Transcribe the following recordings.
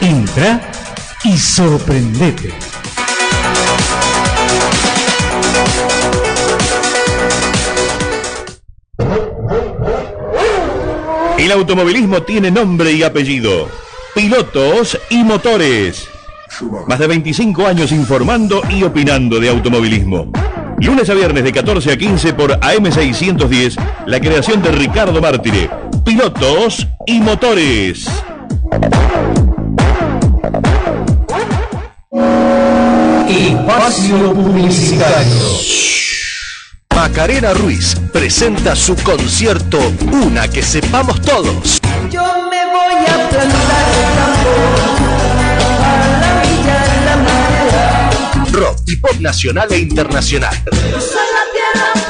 Entra y sorprendete. El automovilismo tiene nombre y apellido. Pilotos y motores. Más de 25 años informando y opinando de automovilismo. Lunes a viernes de 14 a 15 por AM610, la creación de Ricardo Mártire. Pilotos y motores. Espacio Publicitario. Macarena Ruiz presenta su concierto Una que sepamos todos. Yo me voy a plantar el campo a la villa de la madera. Rock y pop nacional e internacional. Yo soy la tierra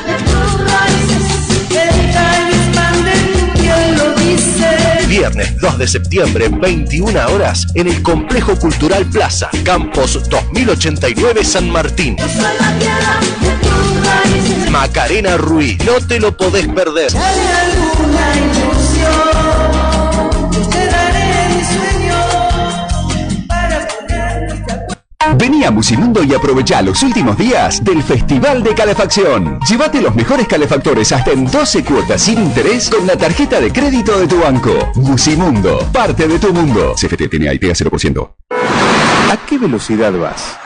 Viernes 2 de septiembre, 21 horas, en el Complejo Cultural Plaza, Campos 2089 San Martín. Macarena Ruiz, no te lo podés perder. Vení a Musimundo y aprovecha los últimos días del Festival de Calefacción. Llévate los mejores calefactores hasta en 12 cuotas sin interés con la tarjeta de crédito de tu banco. Musimundo, parte de tu mundo. CFT tiene IPA 0%. ¿A qué velocidad vas?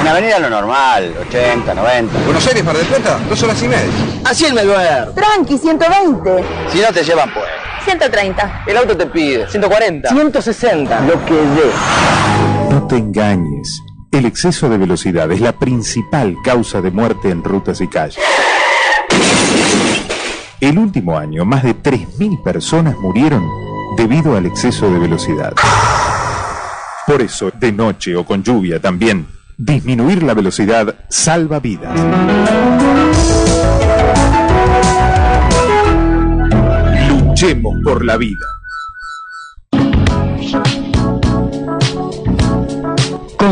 En avenida lo normal, 80, 90. Buenos Aires, Mar del Plata, dos horas y media. Así el Melbourne. Tranqui, 120. Si no te llevan, pues. 130. El auto te pide 140. 160. Lo que dé. No te engañes. El exceso de velocidad es la principal causa de muerte en rutas y calles. El último año, más de 3.000 personas murieron debido al exceso de velocidad. Por eso, de noche o con lluvia también, disminuir la velocidad salva vidas. Luchemos por la vida.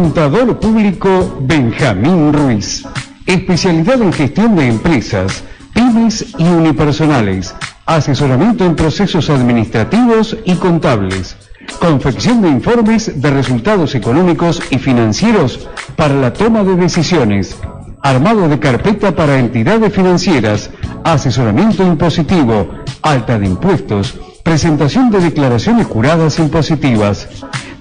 Contador Público Benjamín Ruiz. Especialidad en gestión de empresas, pymes y unipersonales. Asesoramiento en procesos administrativos y contables. Confección de informes de resultados económicos y financieros para la toma de decisiones. Armado de carpeta para entidades financieras. Asesoramiento impositivo. Alta de impuestos. Presentación de declaraciones juradas impositivas.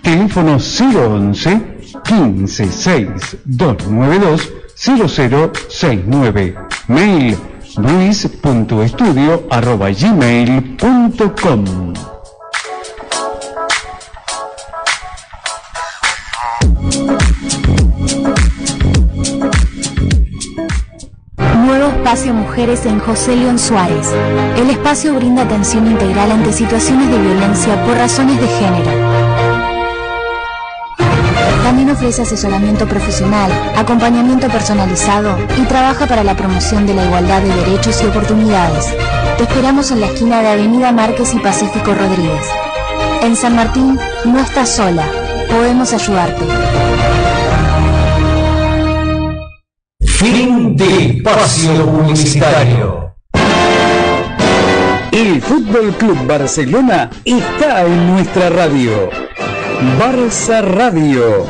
Teléfono 011 15 6 292 0069. Mail luis.estudio arroba gmail.com. Nuevo espacio Mujeres en José León Suárez. El espacio brinda atención integral ante situaciones de violencia por razones de género. También ofrece asesoramiento profesional, acompañamiento personalizado y trabaja para la promoción de la igualdad de derechos y oportunidades. Te esperamos en la esquina de Avenida Márquez y Pacífico Rodríguez. En San Martín no estás sola, podemos ayudarte. Fin de espacio publicitario. El Fútbol Club Barcelona está en nuestra radio. Barça Radio.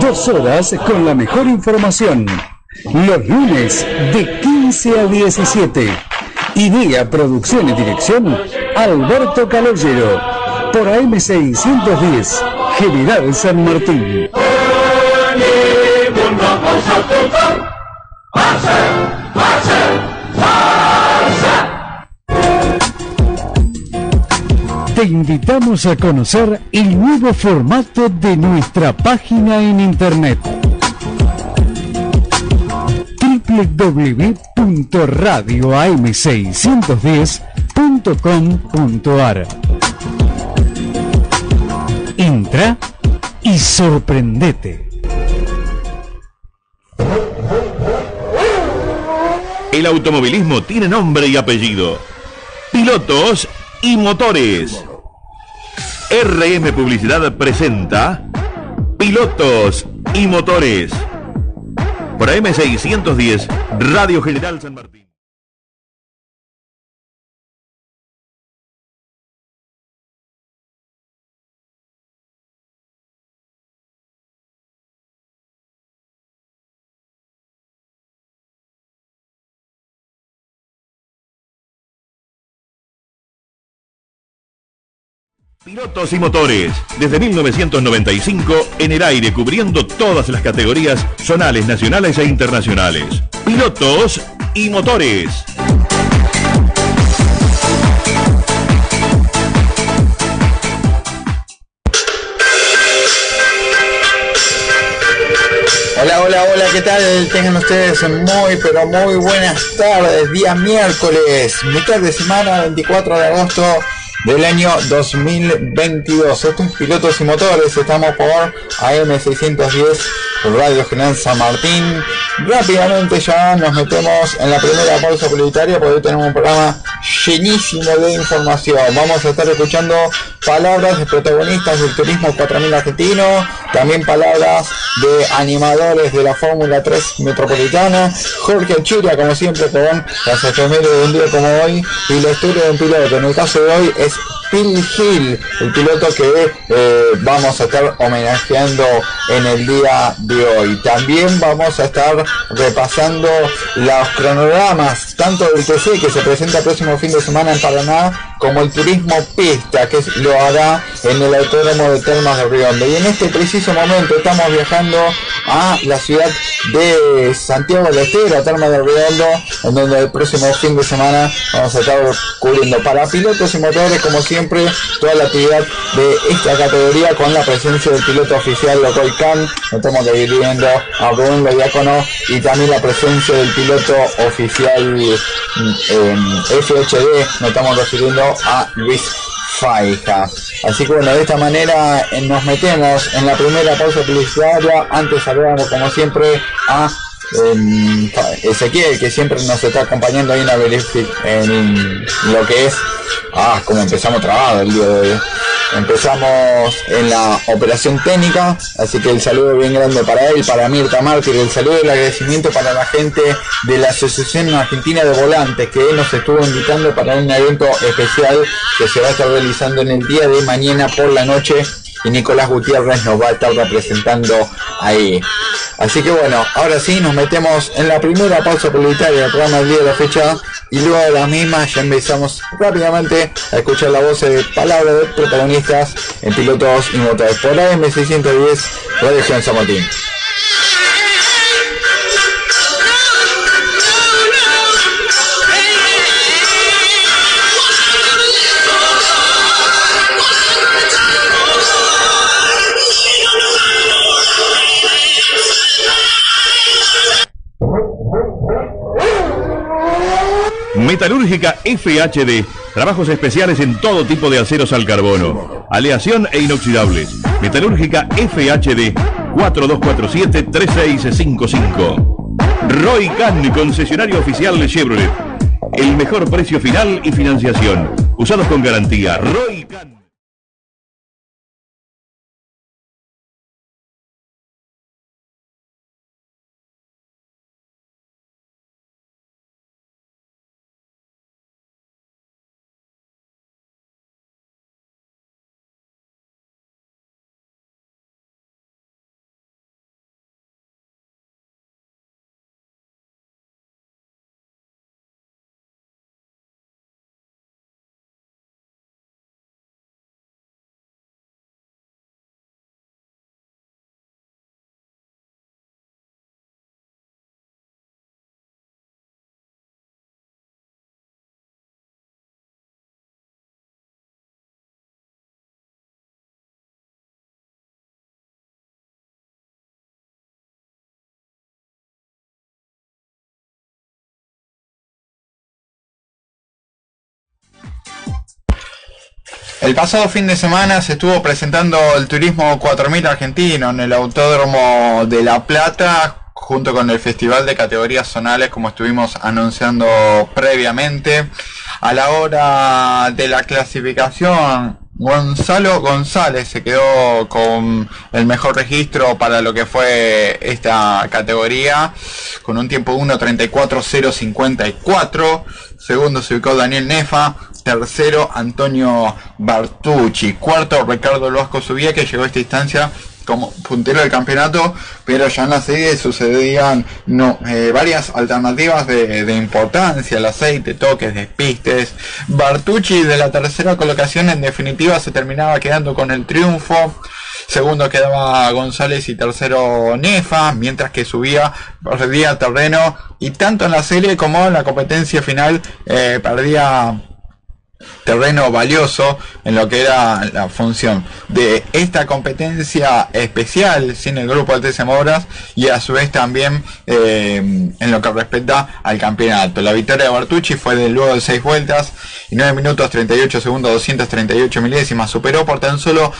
Dos horas con la mejor información. Los lunes de 15 a 17. Idea, producción y dirección, Alberto Calogero. Por AM610, General San Martín. Te invitamos a conocer el nuevo formato de nuestra página en internet www.radioam610.com.ar Entra y sorprendete. El automovilismo tiene nombre y apellido. Pilotos y motores. RM Publicidad presenta Pilotos y motores. Por AM610, Radio General San Martín. Pilotos y motores, desde 1995 en el aire cubriendo todas las categorías zonales, nacionales e internacionales. Pilotos y motores. Hola, hola, hola, ¿qué tal? Tengan ustedes muy, pero muy buenas tardes. Día miércoles, mitad de semana, 24 de agosto del año 2022. Estos pilotos y motores, estamos por AM610 Radio General San Martín. Rápidamente ya nos metemos en la primera pausa publicitaria porque hoy tenemos un programa llenísimo de información. Vamos a estar escuchando palabras de protagonistas del turismo 4000 argentino, también palabras de animadores de la Fórmula 3 metropolitana, Jorge Churia como siempre con las efemérides de un día como hoy y la historia de un piloto. En el caso de hoy es Phil Hill, el piloto que eh, vamos a estar homenajeando en el día de hoy. También vamos a estar repasando los cronogramas, tanto del TC que se presenta el próximo fin de semana en Paraná, como el turismo pista que lo hará en el Autódromo de Termas de Riondo. Y en este preciso momento estamos viajando a la ciudad de Santiago del Estero, Termas de Riondo, en donde el próximo fin de semana vamos a estar cubriendo para pilotos y motores, como siempre toda la actividad de esta categoría con la presencia del piloto oficial Locoy Khan, estamos dividiendo a Rubén Diácono y también la presencia del piloto oficial en FHD, nos estamos refiriendo a Luis Faija. Así que bueno, de esta manera eh, nos metemos en la primera pausa publicitaria. Antes saludamos como siempre a Ezequiel, que siempre nos está acompañando ahí en, la en lo que es, ah, como empezamos trabado el día de hoy. Empezamos en la operación técnica, así que el saludo bien grande para él, para Mirta Mártir, el saludo y el agradecimiento para la gente de la Asociación Argentina de Volantes, que nos estuvo invitando para un evento especial que se va a estar realizando en el día de mañana por la noche y Nicolás Gutiérrez nos va a estar representando ahí. Así que bueno, ahora sí nos metemos en la primera pausa publicitaria del programa del día de la fecha y luego de la misma ya empezamos rápidamente a escuchar la voz de palabras de protagonistas en pilotos y motores por AM610 Radio San Martín. Metalúrgica FHD. Trabajos especiales en todo tipo de aceros al carbono. Aleación e inoxidables. Metalúrgica FHD 4247-3655. Roy Can, concesionario oficial de Chevrolet. El mejor precio final y financiación. Usados con garantía. Roy Can. El pasado fin de semana se estuvo presentando el Turismo 4000 argentino en el Autódromo de La Plata junto con el Festival de Categorías Zonales como estuvimos anunciando previamente. A la hora de la clasificación, Gonzalo González se quedó con el mejor registro para lo que fue esta categoría, con un tiempo 1.34.054. Segundo se ubicó Daniel Nefa, tercero Antonio Bartucci, cuarto Ricardo Luasco Subía que llegó a esta instancia como puntero del campeonato, pero ya en la serie sucedían no, eh, varias alternativas de, de importancia, el aceite, toques, despistes. Bartucci de la tercera colocación en definitiva se terminaba quedando con el triunfo. Segundo quedaba González y tercero Nefa, mientras que subía, perdía terreno y tanto en la serie como en la competencia final eh, perdía terreno valioso en lo que era la función de esta competencia especial sin el grupo de Moras y a su vez también eh, en lo que respecta al campeonato. La victoria de Bartucci fue de luego de 6 vueltas y 9 minutos 38 segundos 238 milésimas. Superó por tan solo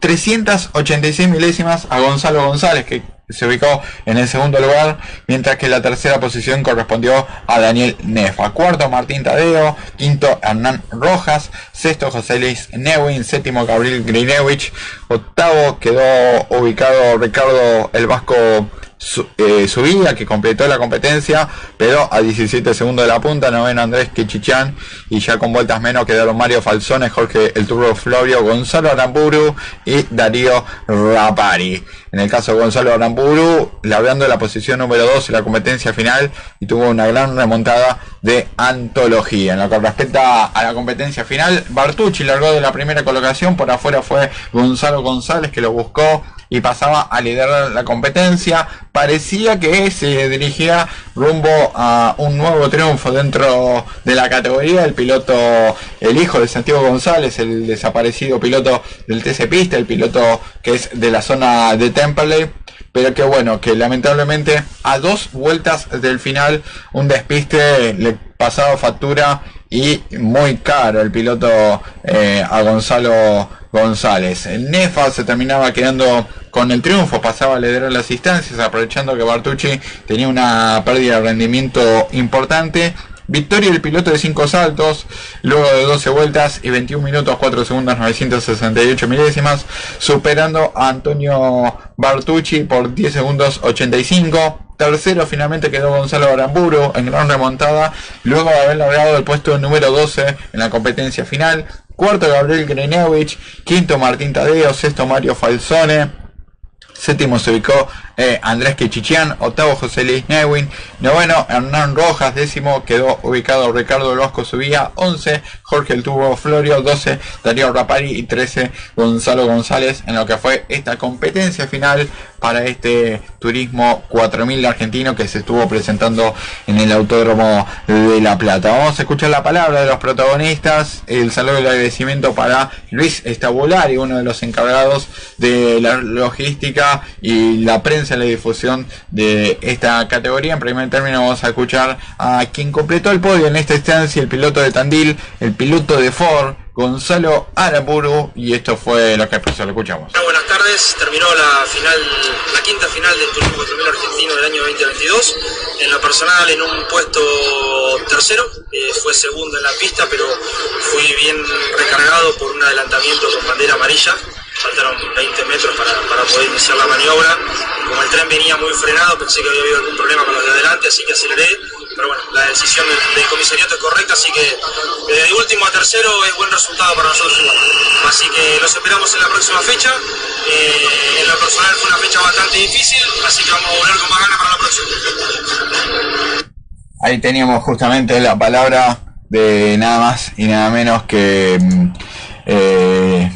386 milésimas a Gonzalo González que se ubicó en el segundo lugar, mientras que la tercera posición correspondió a Daniel Nefa. Cuarto Martín Tadeo, quinto Hernán Rojas, sexto José Luis Neuwin, séptimo Gabriel Grinewich, octavo quedó ubicado Ricardo el Vasco eh, subía, que completó la competencia, pero a 17 segundos de la punta, noveno Andrés Quechichán, y ya con vueltas menos quedaron Mario Falzones, Jorge El Turbo Florio, Gonzalo Aramburu y Darío Rapari. En el caso de Gonzalo Aramburu, largando la posición número 2 en la competencia final y tuvo una gran remontada de antología. En lo que respecta a la competencia final, Bartucci largó de la primera colocación, por afuera fue Gonzalo González que lo buscó y pasaba a liderar la competencia. Parecía que se dirigía rumbo a un nuevo triunfo dentro de la categoría. El piloto, el hijo de Santiago González, el desaparecido piloto del TC Pista, el piloto que es de la zona de Temperley. Pero que bueno, que lamentablemente a dos vueltas del final un despiste le pasaba factura y muy caro el piloto eh, a Gonzalo González. El Nefa se terminaba quedando con el triunfo, pasaba a liderar las instancias, aprovechando que Bartucci tenía una pérdida de rendimiento importante. Victoria del piloto de 5 saltos, luego de 12 vueltas y 21 minutos 4 segundos 968 milésimas, superando a Antonio Bartucci por 10 segundos 85. Tercero finalmente quedó Gonzalo Aramburu en gran remontada, luego de haber logrado el puesto número 12 en la competencia final. Cuarto Gabriel Grenewich, quinto Martín Tadeo, sexto Mario Falzone, séptimo se ubicó eh, Andrés Quechichian, octavo José Luis Neuwin, noveno Hernán Rojas, décimo quedó ubicado Ricardo Losco Subía, 11 Jorge El Tubo Florio, 12 Darío Rapari y 13 Gonzalo González en lo que fue esta competencia final para este turismo 4000 argentino que se estuvo presentando en el Autódromo de La Plata. Vamos a escuchar la palabra de los protagonistas, el saludo y el agradecimiento para Luis Estabulari, uno de los encargados de la logística y la prensa en la difusión de esta categoría. En primer término vamos a escuchar a quien completó el podio en esta instancia, el piloto de Tandil, el piloto de Ford, Gonzalo Aramburu, y esto fue lo que expresó, lo escuchamos. Buenas tardes, terminó la final, la quinta final del Turismo 4000 argentino del año 2022. En lo personal, en un puesto tercero, eh, fue segundo en la pista, pero fui bien recargado por un adelantamiento con bandera amarilla faltaron 20 metros para, para, poder iniciar la maniobra. Como el tren venía muy frenado, pensé que había habido algún problema con los de adelante, así que aceleré. Pero bueno, la decisión del, comisariato es correcta, así que de último a tercero es buen resultado para nosotros. Así que los esperamos en la próxima fecha. Eh, en lo personal fue una fecha bastante difícil, así que vamos a volver con más ganas para la próxima. Ahí teníamos justamente la palabra de nada más y nada menos que eh,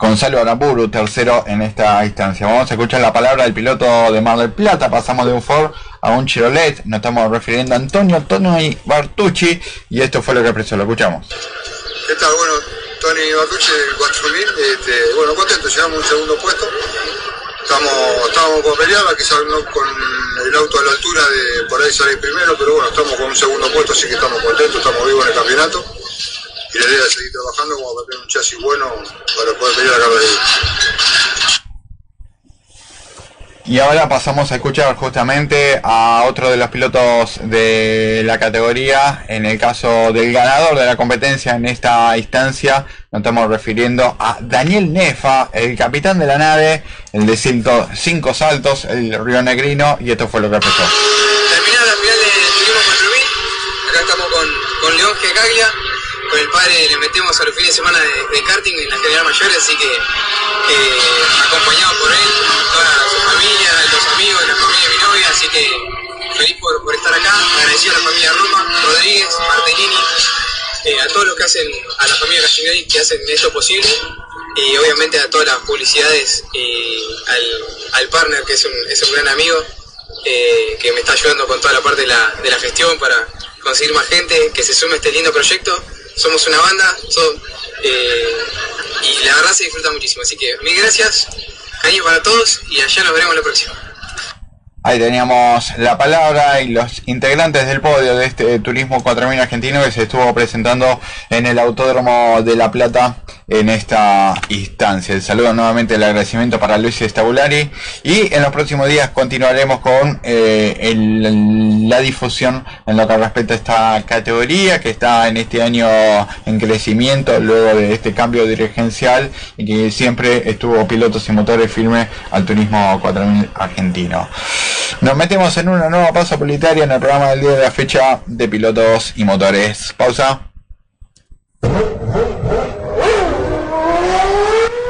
Gonzalo Aramburu, tercero en esta instancia. Vamos a escuchar la palabra del piloto de Mar del Plata. Pasamos de un Ford a un Chevrolet. Nos estamos refiriendo a Antonio Tony Bartucci. Y esto fue lo que expresó. Lo escuchamos. ¿Qué tal? Bueno, Tony Bartucci, 4000. Este, bueno, contento. Llegamos un segundo puesto. Estamos, estamos con peleada, quizás no con el auto a la altura de por ahí salir primero, pero bueno, estamos con un segundo puesto, así que estamos contentos, estamos vivos en el campeonato y la idea es seguir trabajando como para tener un chasis bueno para poder pelear a carrera. Y ahora pasamos a escuchar justamente a otro de los pilotos de la categoría, en el caso del ganador de la competencia en esta instancia, nos estamos refiriendo a Daniel Nefa, el capitán de la nave, el de cinco saltos, el Río Negrino, y esto fue lo que empezó. Terminada la final de Turismo 4000, acá estamos con, con León Gecaglia, con el padre le metemos a los fines de semana de, karting en la General Mayor, así que eh, acompañado por él, toda su familia, los amigos, la familia de mi novia, así que feliz por, estar acá, agradecido a la familia Roma, Rodríguez, Martellini, eh, a todos los que hacen, a la familia Castiglioni que hacen esto posible y obviamente a todas las publicidades y al, al partner que es un, es un gran amigo eh, que me está ayudando con toda la parte de la, de la gestión para conseguir más gente que se sume a este lindo proyecto. Somos una banda eh, y la verdad se disfruta muchísimo. Así que mil gracias, cariño para todos y allá nos veremos la próxima. Ahí teníamos la palabra y los integrantes del podio de este Turismo 4000 argentino que se estuvo presentando en el Autódromo de La Plata en esta instancia. El saludo nuevamente, el agradecimiento para Luis Estabulari y en los próximos días continuaremos con eh, la difusión en lo que respecta a esta categoría que está en este año en crecimiento luego de este cambio dirigencial y que siempre estuvo pilotos y motores firmes al Turismo 4000 argentino. Nos metemos en una nueva pausa publicitaria en el programa del día de la fecha de pilotos y motores. Pausa.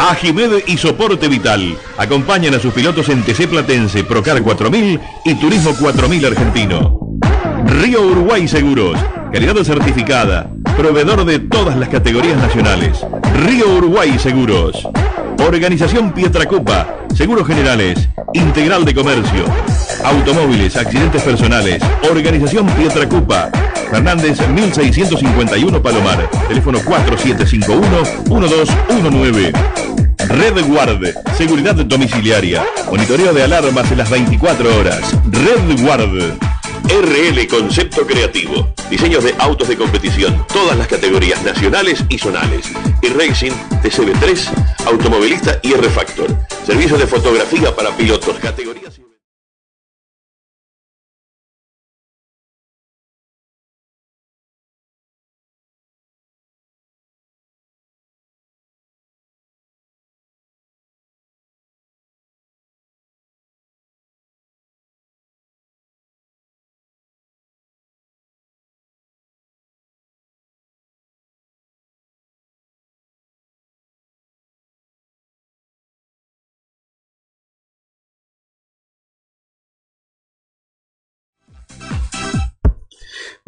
Ajimed y Soporte Vital acompañan a sus pilotos en TC Platense, Procar 4000 y Turismo 4000 Argentino. Río Uruguay Seguros, calidad certificada, proveedor de todas las categorías nacionales. Río Uruguay Seguros. Organización Pietracopa, Seguros Generales, Integral de Comercio, Automóviles, Accidentes Personales, Organización Pietracopa, Fernández 1651 Palomar, teléfono 4751-1219. Red Guard, seguridad domiciliaria, monitoreo de alarmas en las 24 horas. Red Guard. RL Concepto Creativo. Diseños de autos de competición, todas las categorías nacionales y zonales. Y Racing, TCB3, Automovilista y R-Factor. Servicios de fotografía para pilotos, categorías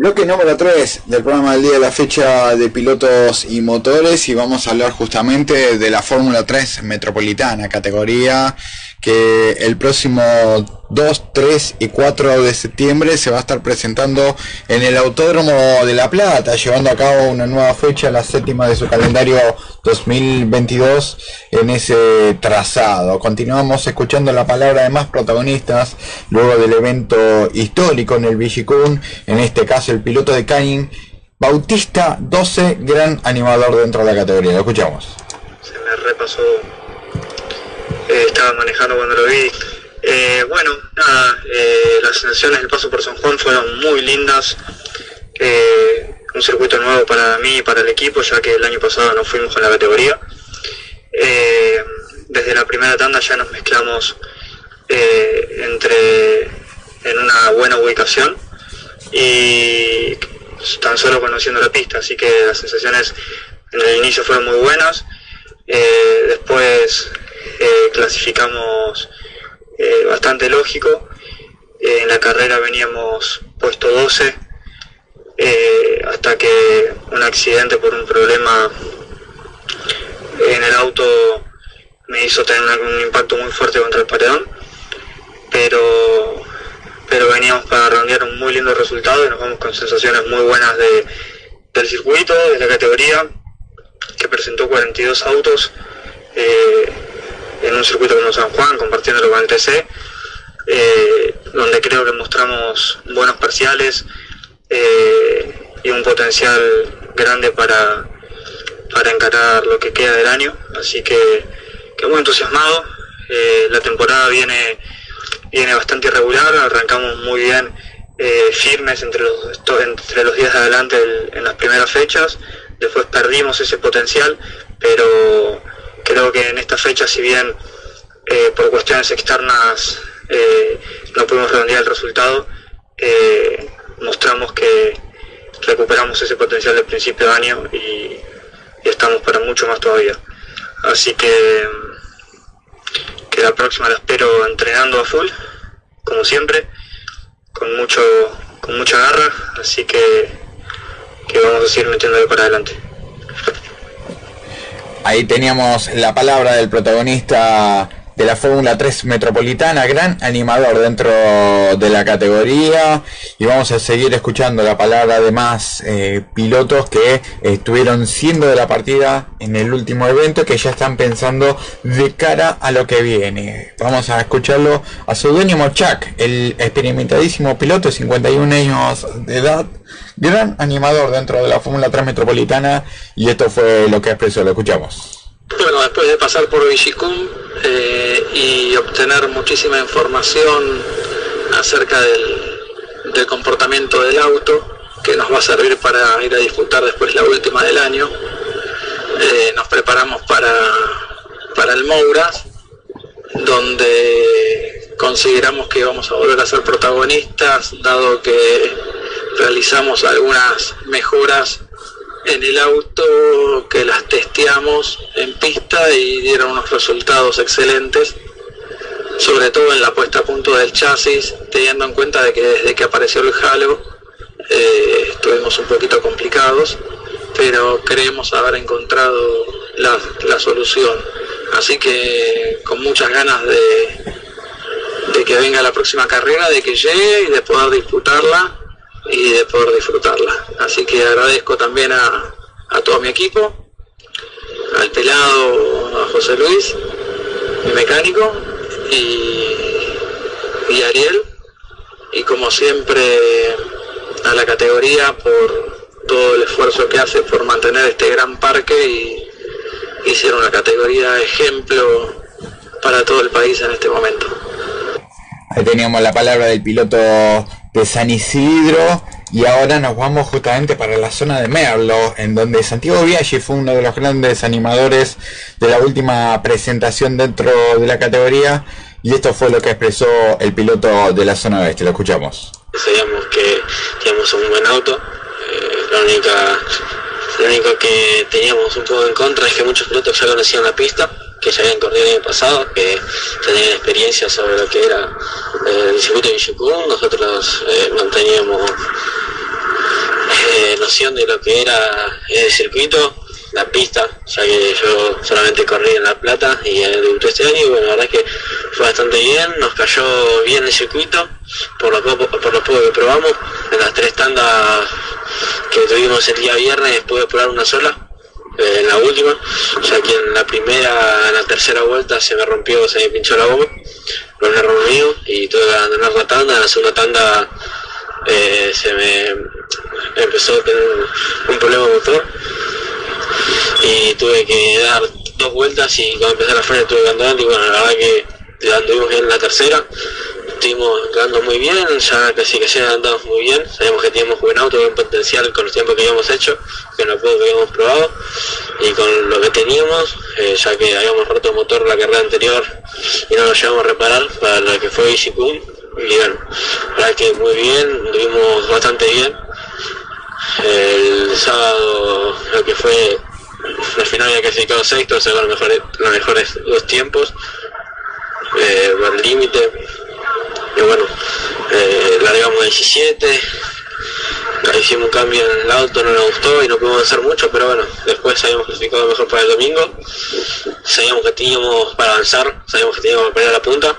Bloque número 3 del programa del día de la fecha de pilotos y motores y vamos a hablar justamente de la Fórmula 3 Metropolitana, categoría que el próximo 2, 3 y 4 de septiembre se va a estar presentando en el Autódromo de La Plata, llevando a cabo una nueva fecha, la séptima de su calendario 2022 en ese trazado. Continuamos escuchando la palabra de más protagonistas luego del evento histórico en el Vigicún, en este caso el piloto de Canning, Bautista 12, gran animador dentro de la categoría. Lo escuchamos. Se me repasó eh, estaba manejando cuando lo vi. Eh, bueno, nada, eh, las sensaciones del paso por San Juan fueron muy lindas. un circuito nuevo para mí y para el equipo, ya que el año pasado no fuimos con la categoría. desde la primera tanda ya nos mezclamos entre en una buena ubicación y tan solo conociendo la pista, así que las sensaciones en el inicio fueron muy buenas. después eh, clasificamos eh, bastante lógico. Eh, en la carrera veníamos puesto 12 hasta que un accidente por un problema en el auto me hizo tener un, impacto muy fuerte contra el paredón. Pero, pero veníamos para rondear un muy lindo resultado y nos vamos con sensaciones muy buenas de, del circuito, de la categoría, que presentó 42 autos en un circuito como San Juan, compartiéndolo con el TC, eh, donde creo que mostramos buenos parciales eh, y un potencial grande para, para encarar lo que queda del año. Así que, muy entusiasmado. Eh, la temporada viene, viene bastante irregular, arrancamos muy bien firmes entre los, entre los días de adelante en las primeras fechas, después perdimos ese potencial, pero creo que en esta fecha, si bien eh, por cuestiones externas eh, no pudimos redondear el resultado, eh, mostramos que, recuperamos ese potencial del principio de año y, estamos para mucho más todavía. Así que, que la próxima la espero entrenando a full, como siempre, con mucho con mucha garra, así que, que vamos a seguir metiéndole para adelante. Ahí teníamos la palabra del protagonista de la Fórmula 3 Metropolitana, gran animador dentro de la categoría y vamos a seguir escuchando la palabra de más eh, pilotos que estuvieron siendo de la partida en el último evento que ya están pensando de cara a lo que viene. Vamos a escucharlo a su dueño Mochak, el experimentadísimo piloto de 51 años de edad, gran animador dentro de la Fórmula 3 Metropolitana y esto fue lo que expresó, lo escuchamos. Bueno, después de pasar por Vigicum eh, y obtener muchísima información acerca del, comportamiento del auto, que nos va a servir para ir a disfrutar después la última del año, eh, nos preparamos para, para el Mouras, donde consideramos que vamos a volver a ser protagonistas, dado que realizamos algunas mejoras en el auto que las testeamos en pista y dieron unos resultados excelentes, sobre todo en la puesta a punto del chasis, teniendo en cuenta de que desde que apareció el halo eh, estuvimos un poquito complicados, pero creemos haber encontrado la, la solución. Así que con muchas ganas de, de que venga la próxima carrera, de que llegue y de poder disputarla y de poder disfrutarla. Así que agradezco también a, a todo mi equipo, al pelado, a José Luis, mi mecánico, y, y Ariel, y como siempre a la categoría por todo el esfuerzo que hace por mantener este gran parque y, y ser una categoría ejemplo para todo el país en este momento. Ahí teníamos la palabra del piloto de San Isidro y ahora nos vamos justamente para la zona de Merlo, en donde Santiago Viaggi fue uno de los grandes animadores de la última presentación dentro de la categoría y esto fue lo que expresó el piloto de la zona oeste, lo escuchamos. Sabíamos que teníamos un buen auto, eh, la única lo único que teníamos un poco en contra es que muchos pilotos ya conocían la pista, que ya habían corrido el año pasado, que tenían experiencia sobre lo que era eh, el circuito de Villicum. Nosotros eh, no teníamos eh, noción de lo que era el circuito, la pista, ya que yo solamente corrí en La Plata y debuté este año y bueno, la verdad es que fue bastante bien, nos cayó bien el circuito, por lo poco, por lo poco que probamos, en las tres tandas que tuvimos el día viernes pude probar una sola, eh, en la última, ya que en la primera, en la tercera vuelta se me rompió, se me pinchó la goma, por un error mío y tuve que abandonar la tanda, en la segunda tanda eh, se me empezó a tener un problema motor y tuve que dar dos vueltas y cuando empecé la frente tuve que andar y bueno la verdad que anduvimos en la tercera estuvimos andando muy bien ya casi que ya andamos muy bien. Sabíamos que teníamos buen auto buen potencial con los tiempos que habíamos hecho con lo poco que habíamos probado y con lo que teníamos eh, ya que habíamos roto el motor la carrera anterior y no lo llevamos a reparar para lo que fue Ishikun y bueno la verdad que muy bien anduvimos bastante bien. El sábado lo que fue al final había clasificado sexto, se los mejores, los mejores dos tiempos, eh, el límite, y bueno, eh, largamos 17, hicimos un cambio en el auto, no nos gustó y no pudimos hacer mucho, pero bueno, después habíamos clasificado mejor para el domingo, sabíamos que teníamos para avanzar, sabíamos que teníamos que pelear la punta,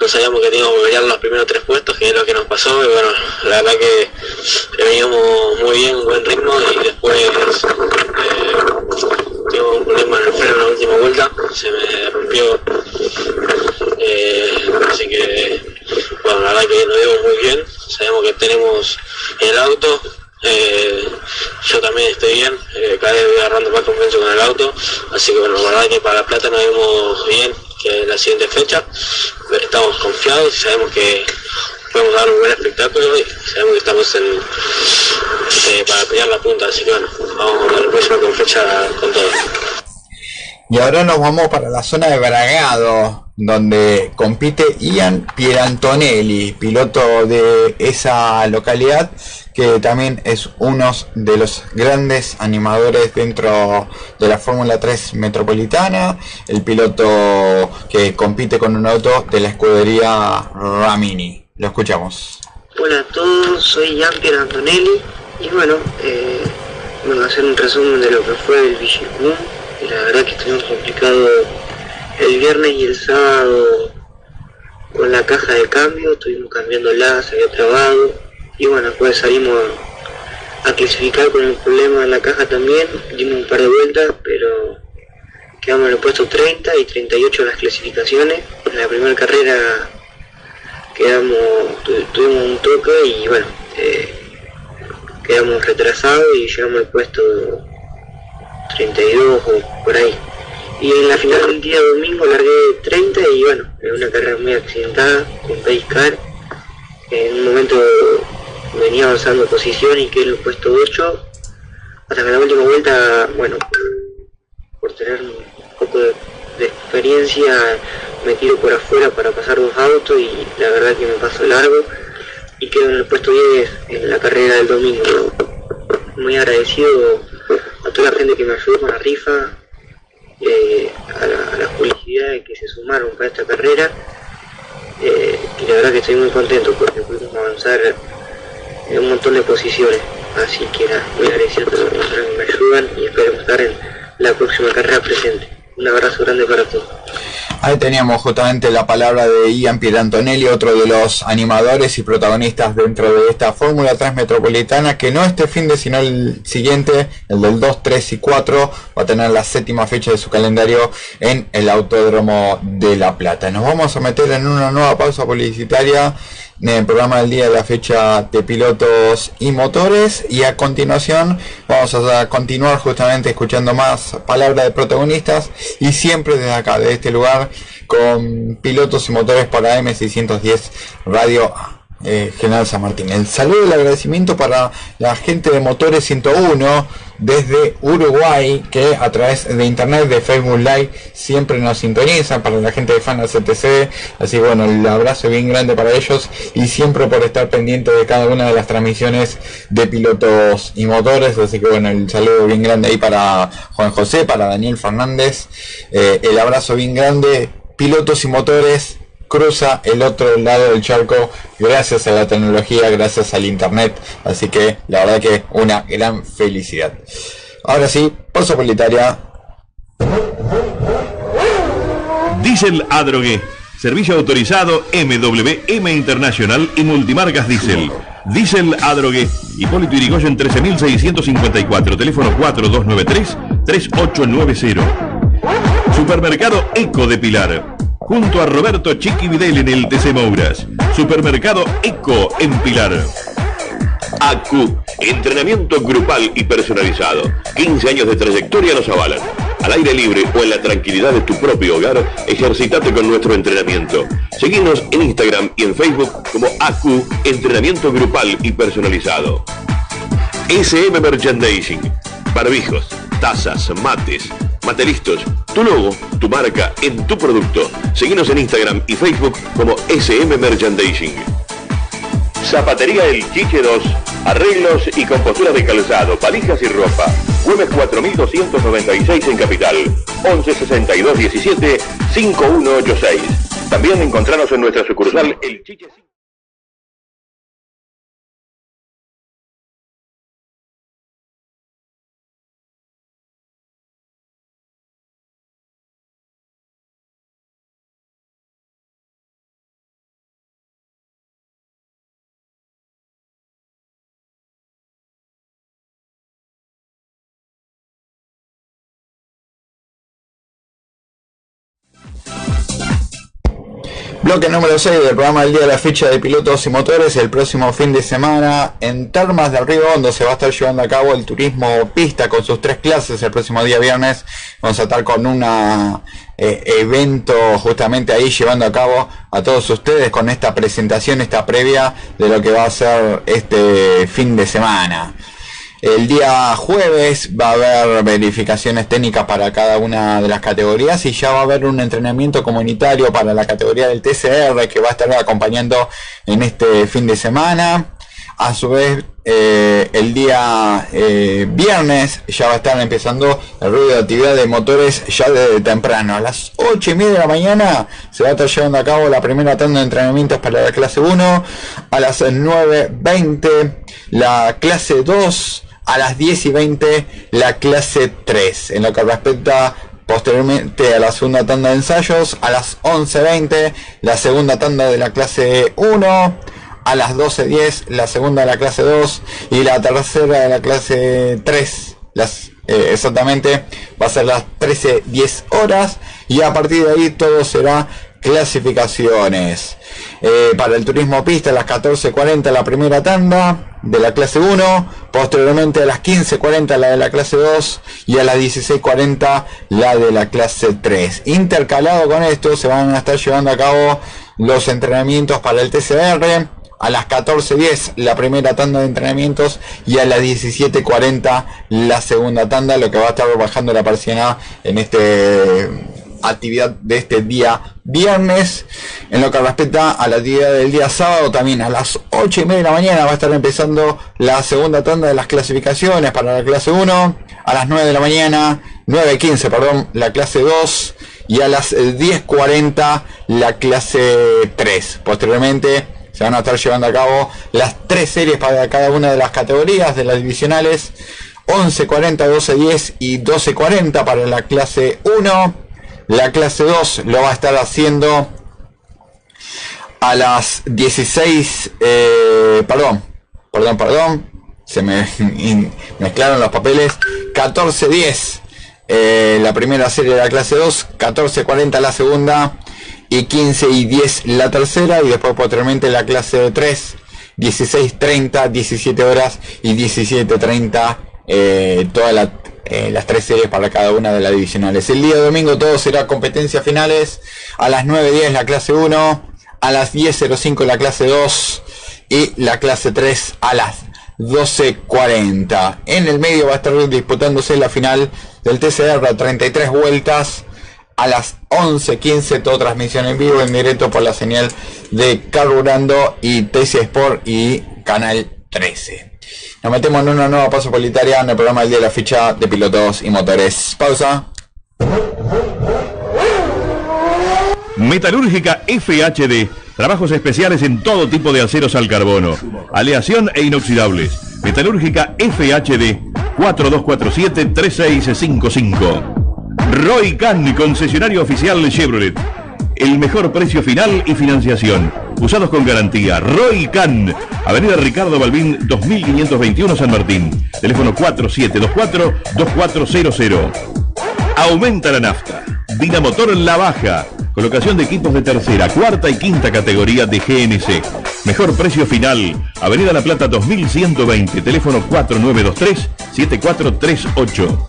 no sabíamos que teníamos que pelear los primeros tres puestos, que es lo que nos pasó, y bueno, la verdad que veníamos muy bien, un buen ritmo, y después eh, tuvimos un problema en el freno en la última vuelta, se me rompió, eh, así que, bueno, la verdad que nos dio muy bien, sabemos que tenemos el auto, eh, yo también estoy bien, eh, cada vez voy agarrando más confianza con el auto, así que bueno, la verdad que para La Plata nos vemos bien, que es la siguiente fecha, estamos confiados y sabemos que podemos dar un buen espectáculo y sabemos que estamos en, para pelear la punta, así que bueno, vamos a la próxima con fecha con todo. Y ahora nos vamos para la zona de Bragado, donde compite Ian Pierantonelli, piloto de esa localidad, que también es uno de los grandes animadores dentro de la Fórmula 3 metropolitana, el piloto que compite con un auto de la escudería Ramini. Lo escuchamos. Hola a todos, soy Ian Pierantonelli y bueno, eh, bueno, hacer un resumen de lo que fue el Vigicum la verdad que estuvimos complicado el viernes y el sábado con la caja de cambio, estuvimos cambiándola, se había trabado y bueno, después salimos a, clasificar con el problema en la caja también, dimos un par de vueltas, pero quedamos en el puesto 30 y 38 en las clasificaciones. En la primera carrera quedamos, tuvimos un toque y bueno, eh, quedamos retrasados y llegamos al puesto 32 o por ahí. Y en la final del día domingo largué 30 y bueno, es una carrera muy accidentada con pace. En un momento venía avanzando posición y quedé en el puesto 8. Hasta que la última vuelta, bueno, por tener un poco de, experiencia, me tiro por afuera para pasar dos autos y la verdad que me paso largo y quedo en el puesto 10 en la carrera del domingo. Muy agradecido a toda la gente que me ayudó con la rifa, eh, a, las publicidades que se sumaron para esta carrera. Eh, y la verdad que estoy muy contento porque pudimos avanzar en un montón de posiciones. Así que era muy agradecido a las personas que me ayudan y espero estar en la próxima carrera presente. Un abrazo grande para todos. Ahí teníamos justamente la palabra de Ian Pierantonelli, otro de los animadores y protagonistas dentro de esta Fórmula 3 Metropolitana, que no este fin de sino el siguiente, el del 2, 3 y 4, va a tener la séptima fecha de su calendario en el Autódromo de La Plata. Nos vamos a meter en una nueva pausa publicitaria en el programa del día de la fecha de pilotos y motores y a continuación vamos a continuar justamente escuchando más palabras de protagonistas y siempre desde acá, de este lugar, con pilotos y motores para M610 Radio eh, General San Martín. El saludo y el agradecimiento para la gente de Motores 101 desde Uruguay, que a través de internet, de Facebook Live, siempre nos sintonizan, para la gente de Fan CTC, así bueno, el abrazo bien grande para ellos y siempre por estar pendiente de cada una de las transmisiones de pilotos y motores, así que bueno, el saludo bien grande ahí para Juan José, para Daniel Fernández, eh, el abrazo bien grande, pilotos y motores, cruza el otro lado del charco gracias a la tecnología, gracias al internet. Así que la verdad que una gran felicidad. Ahora sí, paso publicitaria. Diesel Adrogué. Servicio autorizado MWM Internacional y Multimarcas Diesel. Diesel Adrogué. Hipólito Yrigoyen 13654. Teléfono 4293-3890. Supermercado Eco de Pilar junto a Roberto Chiqui Videl en el TC Mouras. Supermercado Eco en Pilar. ACU, entrenamiento grupal y personalizado. 15 años de trayectoria nos avalan. Al aire libre o en la tranquilidad de tu propio hogar, ejercitate con nuestro entrenamiento. Seguimos en Instagram y en Facebook como ACU, entrenamiento grupal y personalizado. SM Merchandising, barbijos, tazas, mates, Matelistos, tu logo, tu marca en tu producto. Seguinos en Instagram y Facebook como SM Merchandising. Zapatería El Chiche 2, arreglos y composturas de calzado, palijas y ropa. Güemes 4296 en Capital, 1162 17 5186. También encontrarnos en nuestra sucursal El Chiche Bloque número 6 del programa del día de la fecha de pilotos y motores. El próximo fin de semana en Termas del Río Hondo se va a estar llevando a cabo el turismo pista con sus tres clases. El próximo día viernes vamos a estar con un eh, evento justamente ahí llevando a cabo a todos ustedes con esta presentación, esta previa de lo que va a ser este fin de semana. El día jueves va a haber verificaciones técnicas para cada una de las categorías y ya va a haber un entrenamiento comunitario para la categoría del TCR que va a estar acompañando en este fin de semana. A su vez, eh, el día eh, viernes ya va a estar empezando el ruido de actividad de motores ya desde temprano. A las 8 y media de la mañana se va a estar llevando a cabo la primera tanda de entrenamientos para la clase 1. A las 9.20 la clase 2. A las 10 y 20 la clase 3. En lo que respecta Posteriormente a la segunda tanda de ensayos, a las 11.20 la segunda tanda de la clase 1, a las 12.10 la segunda de la clase 2 y la tercera de la clase 3. Las, eh, exactamente va a ser las 13.10 horas y a partir de ahí todo será clasificaciones. Eh, para el turismo pista a las 14.40 la primera tanda de la clase 1, posteriormente a las 15.40 la de la clase 2 y a las 16.40 la de la clase 3. Intercalado con esto se van a estar llevando a cabo los entrenamientos para el TCR a las 14.10 la primera tanda de entrenamientos y a las 17.40 la segunda tanda, lo que va a estar bajando la persiana en este actividad de este día viernes. En lo que respecta a la actividad del día sábado, también a las 8 y media de la mañana va a estar empezando la segunda tanda de las clasificaciones para la clase 1. A las 9 de la mañana, 9.15, perdón, la clase 2. Y a las 10.40 la clase 3. Posteriormente se van a estar llevando a cabo las tres series para cada una de las categorías de las divisionales 11.40, 12.10 y 12.40 para la clase 1 la clase 2 lo va a estar haciendo a las 16 eh, perdón perdón perdón se me mezclaron los papeles. 14.10 eh, la primera serie de la clase 2 14.40 la segunda y 15 y 10 la tercera y después posteriormente la clase 3 16.30 17 horas y 17.30 eh, todas eh, las tres series para cada una de las divisionales. El día domingo todo será competencias finales. A las 9.10 la clase 1 a las 10.05 la clase 2 y la clase 3 a las 12.40 en el medio va a estar disputándose la final del TCR 33 vueltas. A las 11.15 toda transmisión en vivo en directo por la señal de Carburando y TC Sport y Canal 13. Nos metemos en una nueva paso politaria en el programa del día de la ficha de pilotos y motores. Pausa. Metalúrgica FHD. Trabajos especiales en todo tipo de aceros al carbono. Aleación e inoxidables. Metalúrgica FHD 4247 3655. Roy Can, concesionario oficial de Chevrolet. El mejor precio final y financiación. Usados con garantía. Roy Can, Avenida Ricardo Balbín, 2521 San Martín. Teléfono 4724-2400. Aumenta la nafta. Dinamotor La Baja. Colocación de equipos de tercera, cuarta y quinta categoría de GNC. Mejor precio final. Avenida La Plata 2120. Teléfono 4923-7438.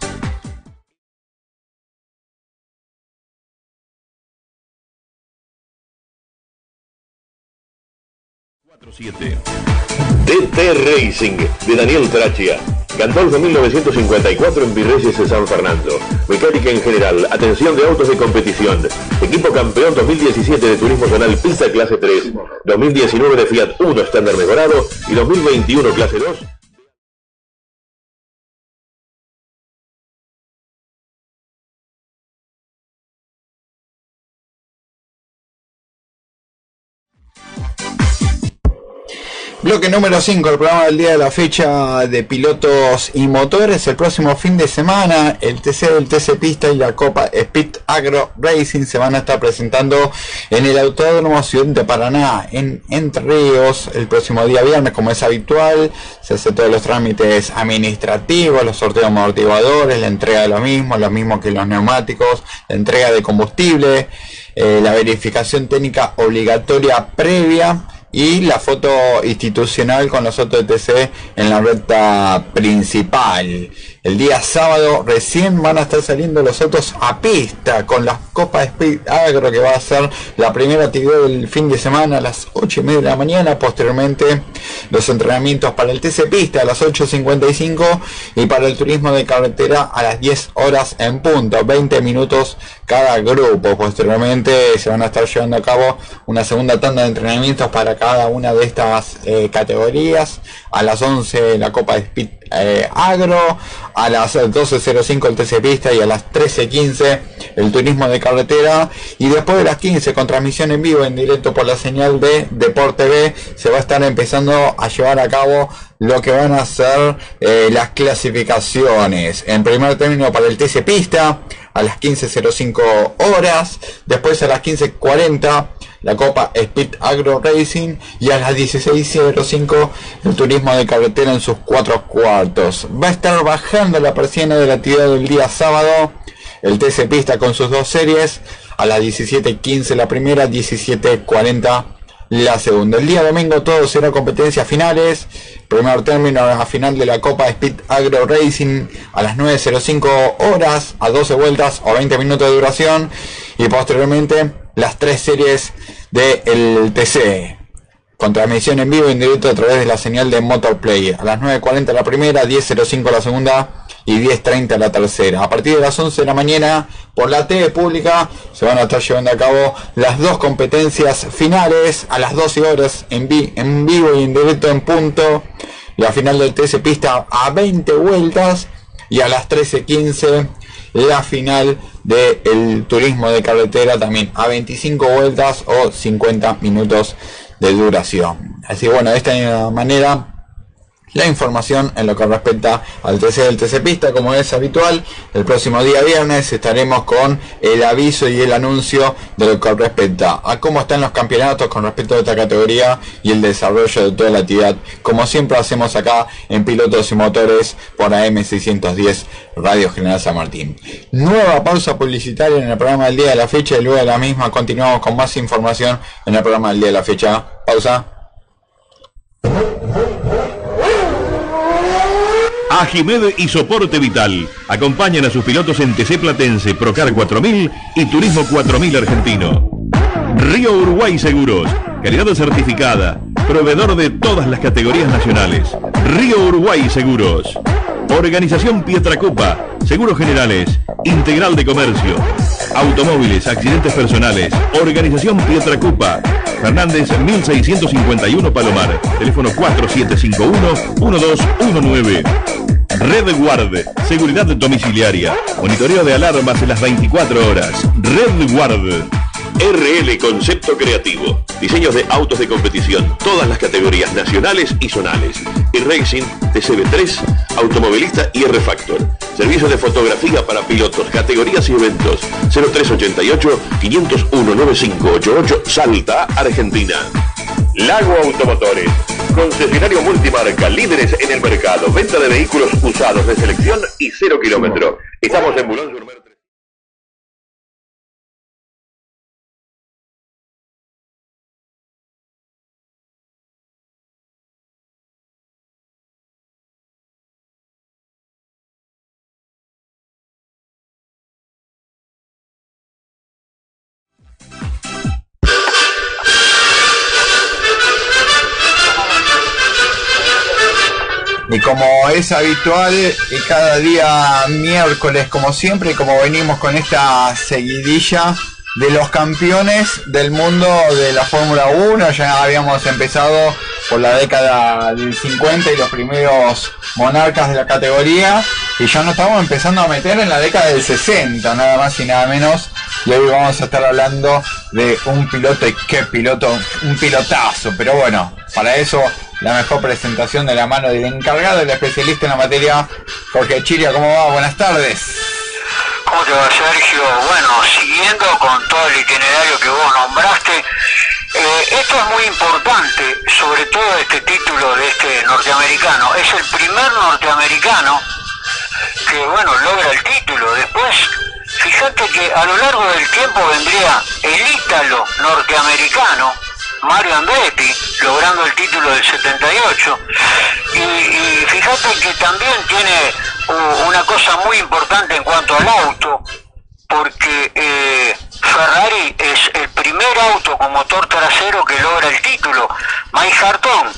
DT Racing de Daniel Trachia. Gandolfo 1954 en Virreyes de San Fernando. Mecánica en general, atención de autos de competición. Equipo campeón 2017 de Turismo Zonal Pista Clase 3. 2019 de Fiat 1 estándar mejorado y 2021 Clase 2. Bloque número 5, el programa del día de la fecha de pilotos y motores. El próximo fin de semana, el TC del TC Pista y la Copa Speed Agro Racing se van a estar presentando en el Autódromo Ciudad de Paraná, en Entre Ríos, el próximo día viernes, como es habitual. Se hace todos los trámites administrativos, los sorteos amortiguadores, la entrega de lo mismo, lo mismo que los neumáticos, la entrega de combustible, eh, la verificación técnica obligatoria previa y la foto institucional con los otros TC en la recta principal. El día sábado recién van a estar saliendo los autos a pista con la Copa Speed Agro que va a ser la primera actividad del fin de semana a las 8 y media de la mañana. Posteriormente los entrenamientos para el TC Pista a las 8.55 y para el turismo de carretera a las 10 horas en punto. 20 minutos cada grupo. Posteriormente se van a estar llevando a cabo una segunda tanda de entrenamientos para cada una de estas eh, categorías. A las 11 la Copa Speed eh, Agro, a las 12.05 el TC Pista y a las 13.15 el turismo de carretera y después de las 15 con transmisión en vivo en directo por la señal de Deporte B se va a estar empezando a llevar a cabo lo que van a ser eh, las clasificaciones. En primer término para el TC Pista a las 15.05 horas, después a las 15.40 la Copa Speed Agro Racing y a las 16.05 el turismo de carretera en sus cuatro cuartos. Va a estar bajando la persiana de la actividad del día sábado, el TC Pista con sus dos series, a las 17.15 la primera, 17.40 la segunda. El día domingo todo será competencias finales. Primer término a final de la Copa Speed Agro Racing a las 9.05 horas, a 12 vueltas o 20 minutos de duración. Y posteriormente las tres series del TC. Con transmisión en vivo en directo a través de la señal de Motorplay. A las 9.40 la primera, 10.05 la segunda y 10.30 la tercera. A partir de las 11 de la mañana, por la TV pública, se van a estar llevando a cabo las dos competencias finales a las 12 horas en, en vivo y en directo en punto. La final del TC Pista a 20 vueltas y a las 13.15 la final del turismo de carretera también a 25 vueltas o 50 minutos de duración. Así bueno, de esta manera la información en lo que respecta al TC del TC Pista, como es habitual. El próximo día viernes estaremos con el aviso y el anuncio de lo que respecta a cómo están los campeonatos con respecto a esta categoría y el desarrollo de toda la actividad, como siempre hacemos acá en Pilotos y Motores por AM610 Radio General San Martín. Nueva pausa publicitaria en el programa del día de la fecha y luego de la misma continuamos con más información en el programa del día de la fecha. Pausa. Ajimed y Soporte Vital. Acompañan a sus pilotos en TC Platense, Procar 4000 y Turismo 4000 Argentino. Río Uruguay Seguros, calidad certificada, proveedor de todas las categorías nacionales. Río Uruguay Seguros. Organización Pietracopa, Seguros Generales, Integral de Comercio, Automóviles, Accidentes Personales, Organización Pietracopa, Fernández 1651 Palomar, teléfono 4751-1219. Red Guard, seguridad domiciliaria, monitoreo de alarmas en las 24 horas. Red Guard. RL Concepto Creativo. Diseños de autos de competición, todas las categorías nacionales y zonales. Y Racing, TCB3, Automovilista y R-Factor. Servicios de fotografía para pilotos, categorías y eventos. 0388-501-9588, Salta, Argentina. Lago Automotores. Concesionario multimarca, líderes en el mercado. Venta de vehículos usados de selección y cero kilómetro. Estamos en Boulogne Y como es habitual, y cada día miércoles, como siempre, como venimos con esta seguidilla de los campeones del mundo de la Fórmula 1, ya habíamos empezado por la década del 50 y los primeros monarcas de la categoría, y ya nos estamos empezando a meter en la década del 60, nada más y nada menos. Y hoy vamos a estar hablando de un piloto y qué piloto, un pilotazo, pero bueno, para eso la mejor presentación de la mano del encargado, el especialista en la materia, Jorge Chiria. ¿Cómo va? Buenas tardes. ¿Cómo te va, Sergio? Bueno, siguiendo con todo el itinerario que vos nombraste, eh, esto es muy importante, sobre todo este título de este norteamericano. Es el primer norteamericano que, bueno, logra el título. Después, fíjate que a lo largo del tiempo vendría el ítalo norteamericano, Mario Andretti, logrando el título del 78. Y, fíjate que también tiene una cosa muy importante en cuanto al auto, porque eh, Ferrari es el primer auto con motor trasero que logra el título. Mike Harton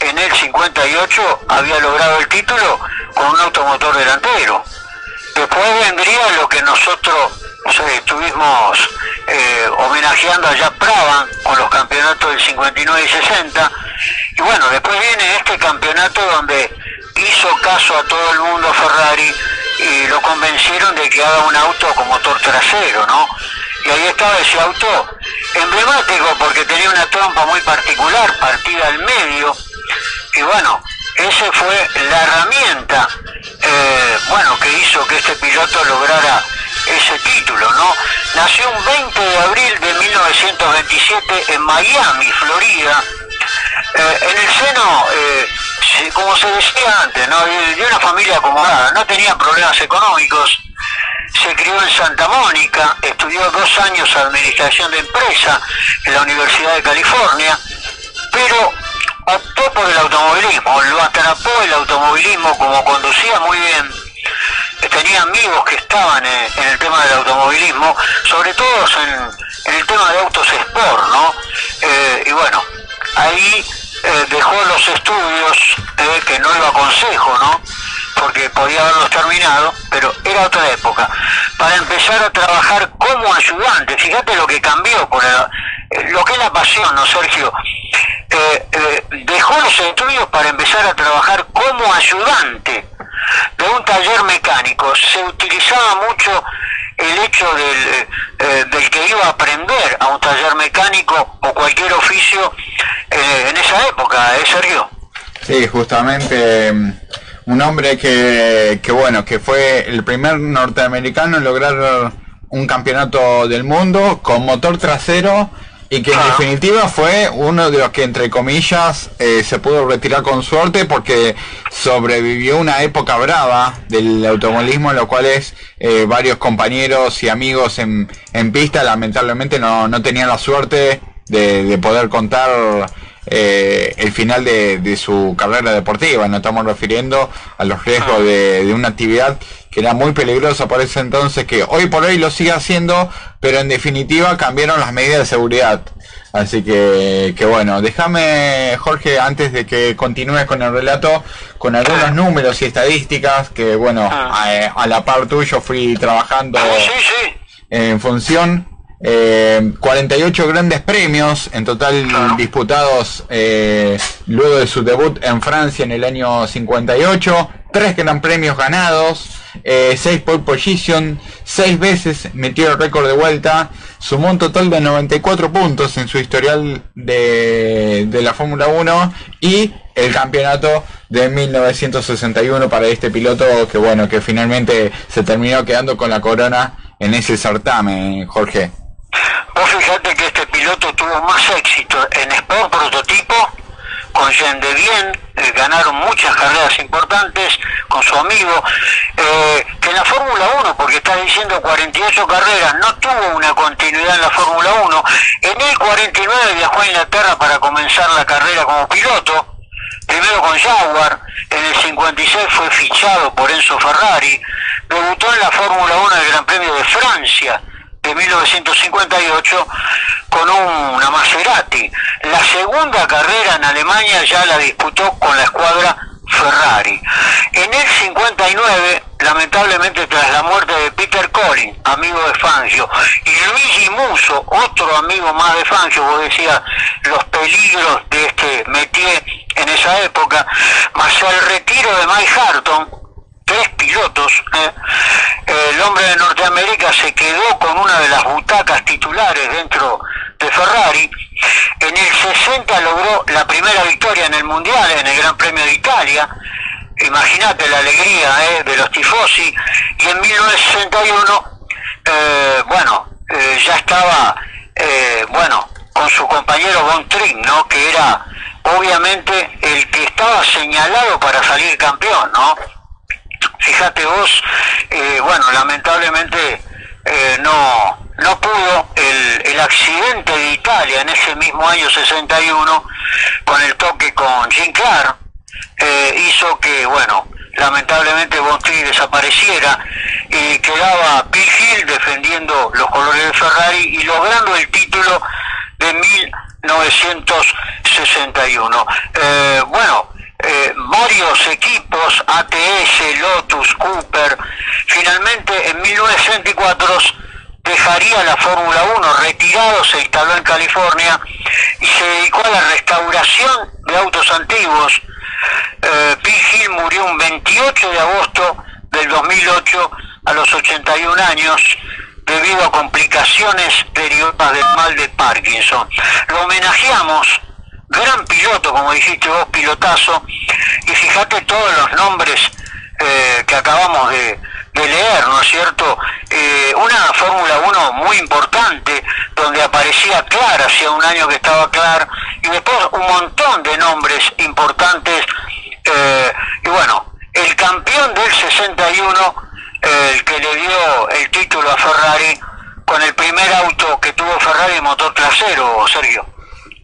en el 58 había logrado el título con un automotor delantero. Después vendría lo que nosotros estuvimos eh, homenajeando a Jack Pravan con los campeonatos del 59 y 60. Y bueno, después viene este campeonato donde hizo caso a todo el mundo Ferrari y lo convencieron de que haga un auto con motor trasero, ¿no? Y ahí estaba ese auto emblemático porque tenía una trompa muy particular, partida al medio. Y bueno, ese fue la herramienta, título, ¿no? Nació un 20 de abril de 1927 en Miami, Florida, eh, en el seno, eh, como se decía antes, ¿no? de, de una familia acomodada, no tenía problemas económicos, se crió en Santa Mónica, estudió dos años administración de empresa en la Universidad de California, pero optó por el automovilismo, lo atrapó el automovilismo como conducía muy bien, tenía amigos que estaban en, el tema del automovilismo, sobre todo en, en el tema de autos sport, ¿no? Eh, y bueno, ahí eh, dejó los estudios, eh, que no lo aconsejo, ¿no? Porque podía haberlos terminado, pero era otra época. Para empezar a trabajar como ayudante, fíjate lo que cambió con el- eh, lo que es la pasión, ¿no, Sergio? Eh, eh, dejó los estudios para empezar a trabajar como ayudante de un taller mecánico. Se utilizaba mucho el hecho del, del que iba a aprender a un taller mecánico o cualquier oficio en esa época, ¿eh, Sergio? Sí, justamente mm, un hombre que, que bueno, que fue el primer norteamericano en lograr un campeonato del mundo con motor trasero y que en definitiva fue uno de los que entre comillas eh, se pudo retirar con suerte porque sobrevivió una época brava del automovilismo en lo cual es eh, varios compañeros y amigos en, en pista lamentablemente no, no tenían la suerte de, de poder contar eh, el final de, de su carrera deportiva. Nos estamos refiriendo a los riesgos de, de una actividad que era muy peligrosa por ese entonces, que hoy por hoy lo sigue haciendo, pero en definitiva cambiaron las medidas de seguridad. Así que, que bueno, déjame, Jorge, antes de que continúes con el relato, con algunos números y estadísticas que, bueno, a, a la par tuyo fui trabajando en función. Eh, 48 grandes premios en total disputados eh, luego de su debut en Francia en el año 58, tres gran premios ganados, eh, 6 pole position, 6 veces metió el récord de vuelta, sumó un total de 94 puntos en su historial de, de la Fórmula 1 y el campeonato de 1961 para este piloto que bueno que finalmente se terminó quedando con la corona en ese certamen, Jorge. Vos fíjate que este piloto tuvo más éxito en Sport Prototipo con Jean de Bien, eh, ganaron muchas carreras importantes con su amigo, eh, que en la Fórmula 1, porque está diciendo 48 carreras, no tuvo una continuidad en la Fórmula 1. En el 49 viajó a Inglaterra para comenzar la carrera como piloto, primero con Jaguar, en el 56 fue fichado por Enzo Ferrari, debutó en la Fórmula 1 del Gran Premio de Francia de 1958 con una Maserati. La segunda carrera en Alemania ya la disputó con la escuadra Ferrari. En el 59, lamentablemente tras la muerte de Peter Collins, amigo de Fangio, y Luigi Musso, otro amigo más de Fangio, vos decías los peligros de este métier en esa época, más el retiro de Mike Harton, tres pilotos, ¿eh? el hombre de Norteamérica se quedó con una de las butacas titulares dentro de Ferrari. En el 60 logró la primera victoria en el Mundial, en el Gran Premio de Italia. Imagínate la alegría ¿eh? de los tifosi. Y en 1961, eh, bueno, eh, ya estaba, eh, bueno, con su compañero Von Trin, ¿no? Que era obviamente el que estaba señalado para salir campeón, ¿no? Fíjate vos, eh, bueno, lamentablemente eh, no, no pudo el, accidente de Italia en ese mismo año 61 con el toque con Jim Clark, eh, hizo que, bueno, lamentablemente Bonti desapareciera y quedaba Bill Hill defendiendo los colores de Ferrari y logrando el título de 1961. Eh, bueno, eh, varios equipos, ATS, Lotus, Cooper, finalmente en 1964 dejaría la Fórmula 1 retirado, se instaló en California y se dedicó a la restauración de autos antiguos. Eh, Hill murió un 28 de agosto del 2008 a los 81 años debido a complicaciones derivadas del mal de Parkinson. Lo homenajeamos, gran piloto, como dijiste vos, pilotazo, y fíjate todos los nombres eh, que acabamos de, leer, ¿no es cierto? Eh, una Fórmula 1 muy importante, donde aparecía Clark, hacía un año que estaba Clark, y después un montón de nombres importantes, eh, y bueno, el campeón del 61, eh, el que le dio el título a Ferrari, con el primer auto que tuvo Ferrari motor trasero, Sergio.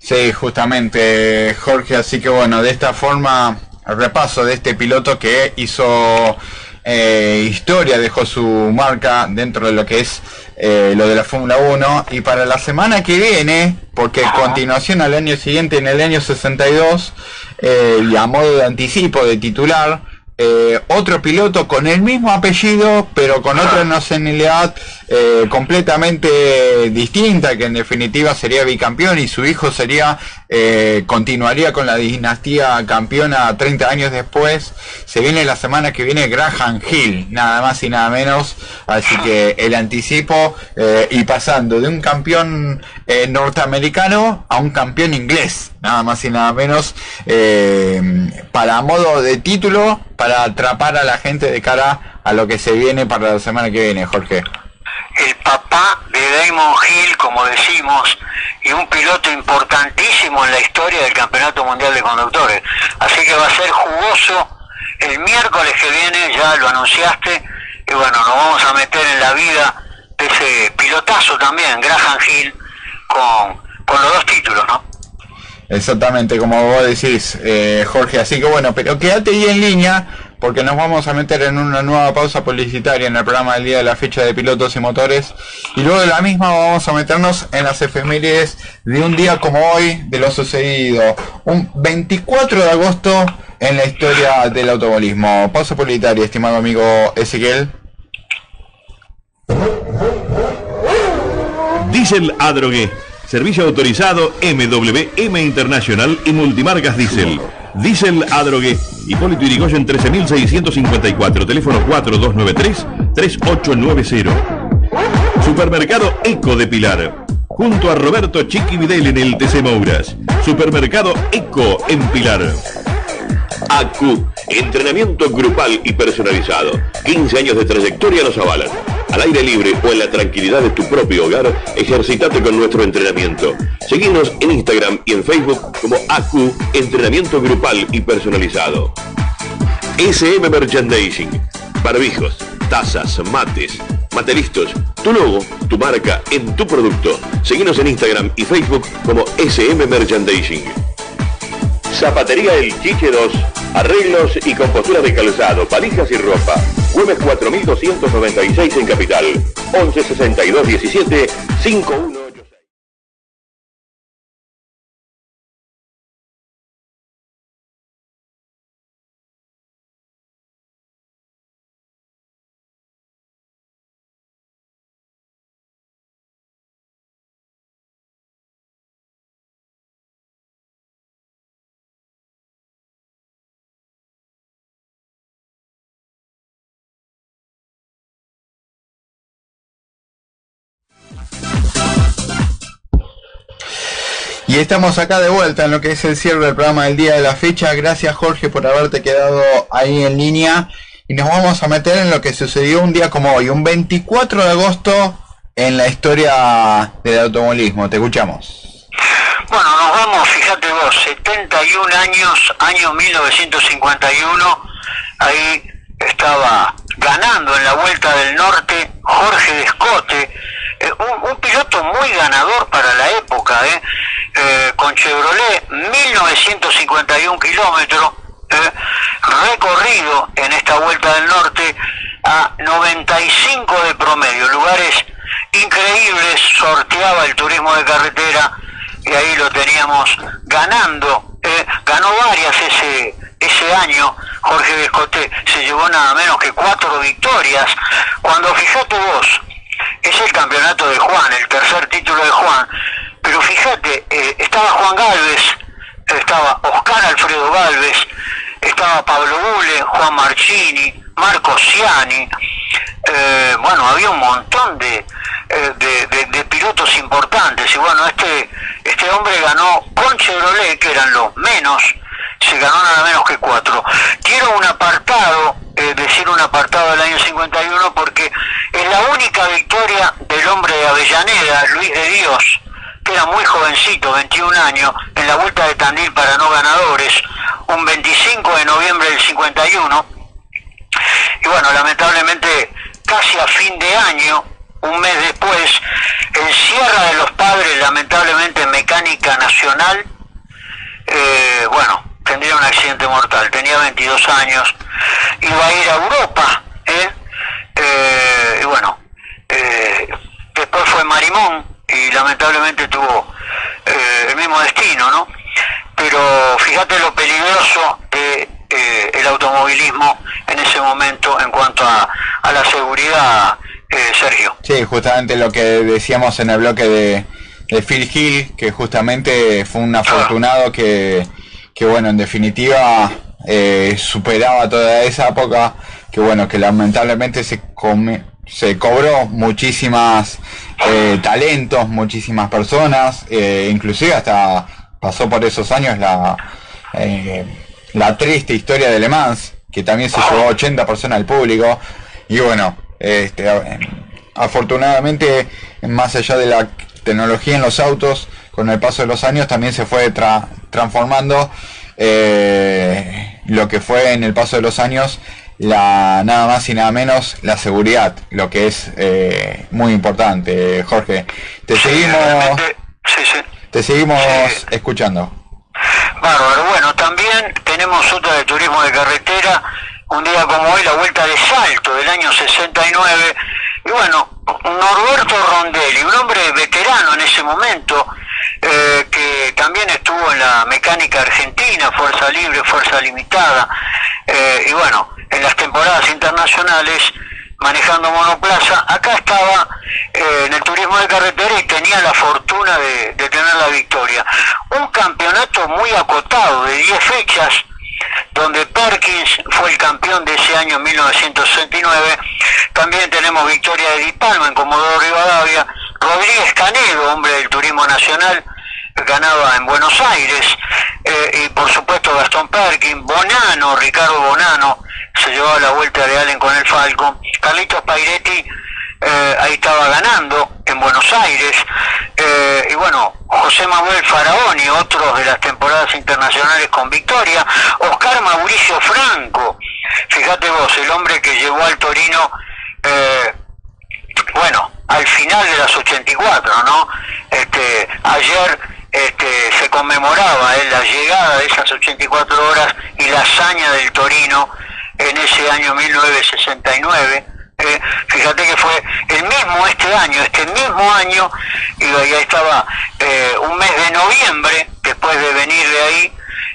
Sí, justamente, Jorge, así que bueno, de esta forma, el repaso de este piloto que hizo eh, historia, dejó su marca dentro de lo que es eh, lo de la Fórmula 1 y para la semana que viene, porque a continuación al año siguiente, en el año 62, eh, y a modo de anticipo de titular, eh, otro piloto con el mismo apellido, pero con otra nacionalidad eh, completamente distinta, que en definitiva sería bicampeón y su hijo sería eh, continuaría con la dinastía campeona 30 años después. Se viene la semana que viene Graham Hill, nada más y nada menos. Así que el anticipo y pasando de un campeón norteamericano a un campeón inglés, nada más y nada menos, para modo de título, para atrapar a la gente de cara a lo que se viene para la semana que viene, Jorge. el papá de Damon Hill, como decimos, y un piloto importantísimo en la historia del Campeonato Mundial de Conductores. Así que va a ser jugoso el miércoles que viene, ya lo anunciaste, y bueno, nos vamos a meter en la vida de ese pilotazo también, Graham Hill, con, con los dos títulos, ¿no? Exactamente, como vos decís, eh, Jorge. Así que bueno, pero quédate ahí en línea porque nos vamos a meter en una nueva pausa publicitaria en el programa del día de la fecha de pilotos y motores. Y luego de la misma vamos a meternos en las efemérides de un día como hoy de lo sucedido. Un 24 de agosto en la historia del automovilismo. Pausa publicitaria, estimado amigo Ezequiel. Diesel Adrogué. Servicio autorizado MWM Internacional y Multimarcas Diesel. Diesel Adrogué. Hipólito Yrigoyen 13654. Teléfono 4293-3890. Supermercado Eco de Pilar. Junto a Roberto Chiqui Videl en el TC Mouras. Supermercado Eco en Pilar. ACU, entrenamiento grupal y personalizado. 15 años de trayectoria nos avalan. Al aire libre o en la tranquilidad de tu propio hogar, ejercitate con nuestro entrenamiento. Seguinos en Instagram y en Facebook como ACU, entrenamiento grupal y personalizado. SM Merchandising, barbijos, tazas, mates, matelistos, tu logo, tu marca en tu producto. Seguinos en Instagram y Facebook como SM Merchandising. Zapatería El Chiche 2. Arreglos y compostura de calzado, valijas y ropa. Güemes 4296 en Capital. 11 62 17 51. Y estamos acá de vuelta en lo que es el cierre del programa del día de la fecha. Gracias Jorge por haberte quedado ahí en línea. Y nos vamos a meter en lo que sucedió un día como hoy, un 24 de agosto en la historia del automovilismo. Te escuchamos. Bueno, nos vamos, fíjate vos, 71 años, año 1951, ahí estaba ganando en la Vuelta del Norte Jorge Descote, eh, un, piloto muy ganador para la época, ¿eh? Eh, con Chevrolet, 1951 kilómetros, recorrido en esta vuelta del norte a 95 de promedio, lugares increíbles, sorteaba el turismo de carretera y ahí lo teníamos ganando, ganó varias ese, ese año, Jorge Vescote se llevó nada menos que cuatro victorias, cuando fíjate vos, es el campeonato de Juan, el tercer título de Juan, pero fíjate, eh, estaba Juan Galvez, estaba Oscar Alfredo Galvez, estaba Pablo Bule, Juan Marchini, Marco Ciani, eh, bueno, había un montón de, eh, de- de pilotos importantes y bueno, este, este hombre ganó con Chevrolet, que eran los menos, se ganó nada menos que cuatro. Quiero un apartado, eh, decir un apartado del año 51 porque es la única victoria del hombre de Avellaneda, Luis de Dios, era muy jovencito, 21 años, en la vuelta de Tandil para no ganadores, un 25 de noviembre del 51. Y bueno, lamentablemente, casi a fin de año, un mes después, en Sierra de los Padres, lamentablemente en Mecánica Nacional, eh, bueno, tendría un accidente mortal, tenía 22 años, iba a ir a Europa, ¿eh? Eh, y bueno, eh, después fue Marimón y lamentablemente tuvo eh, el mismo destino, ¿no? Pero fíjate lo peligroso de eh, el automovilismo en ese momento en cuanto a, a la seguridad, eh, Sergio. Sí, justamente lo que decíamos en el bloque de, de Phil Hill, que justamente fue un afortunado que, que bueno, en definitiva eh, superaba toda esa época, que bueno, que lamentablemente se, come- se cobró muchísimas eh, talentos, muchísimas personas, eh, inclusive hasta pasó por esos años la, eh, la triste historia de Le Mans, que también se llevó 80 personas al público, y bueno, este, afortunadamente, más allá de la tecnología en los autos, con el paso de los años también se fue tra- transformando lo que fue en el paso de los años la nada más y nada menos la seguridad, lo que es eh, muy importante, Jorge. Te seguimos, te seguimos escuchando. Bárbaro, bueno, también tenemos otra de turismo de carretera, un día como hoy, la Vuelta de Salto del año 69, y bueno, Norberto Rondelli, un hombre veterano en ese momento, eh, que también estuvo en la mecánica argentina, Fuerza Libre, Fuerza Limitada, eh, y bueno, en las temporadas internacionales manejando monoplaza, acá estaba eh, en el turismo de carretera y tenía la fortuna de, de tener la victoria. Un campeonato muy acotado de 10 fechas, donde Perkins fue el campeón de ese año 1969. También tenemos victoria de Di Palma en Comodoro Rivadavia. Rodríguez Canedo, hombre del turismo nacional, ganaba en Buenos Aires. Eh, y por supuesto Gastón Perkins, Bonano, Ricardo Bonano, se llevaba la vuelta de Allen con el Falcon. Carlitos Pairetti eh, ahí estaba ganando en Buenos Aires. Eh, y bueno, José Manuel Faraoni, otros de las temporadas internacionales con victoria. Oscar Mauricio Franco, fíjate vos, el hombre que llevó al Torino, eh, bueno, al final de las 84, ¿no? Este, ayer este, se conmemoraba eh, la llegada de esas 84 horas y la hazaña del Torino en ese año 1969. Eh, fíjate que fue el mismo este año, este mismo año, y ahí estaba eh, un mes de noviembre, después de venir de ahí,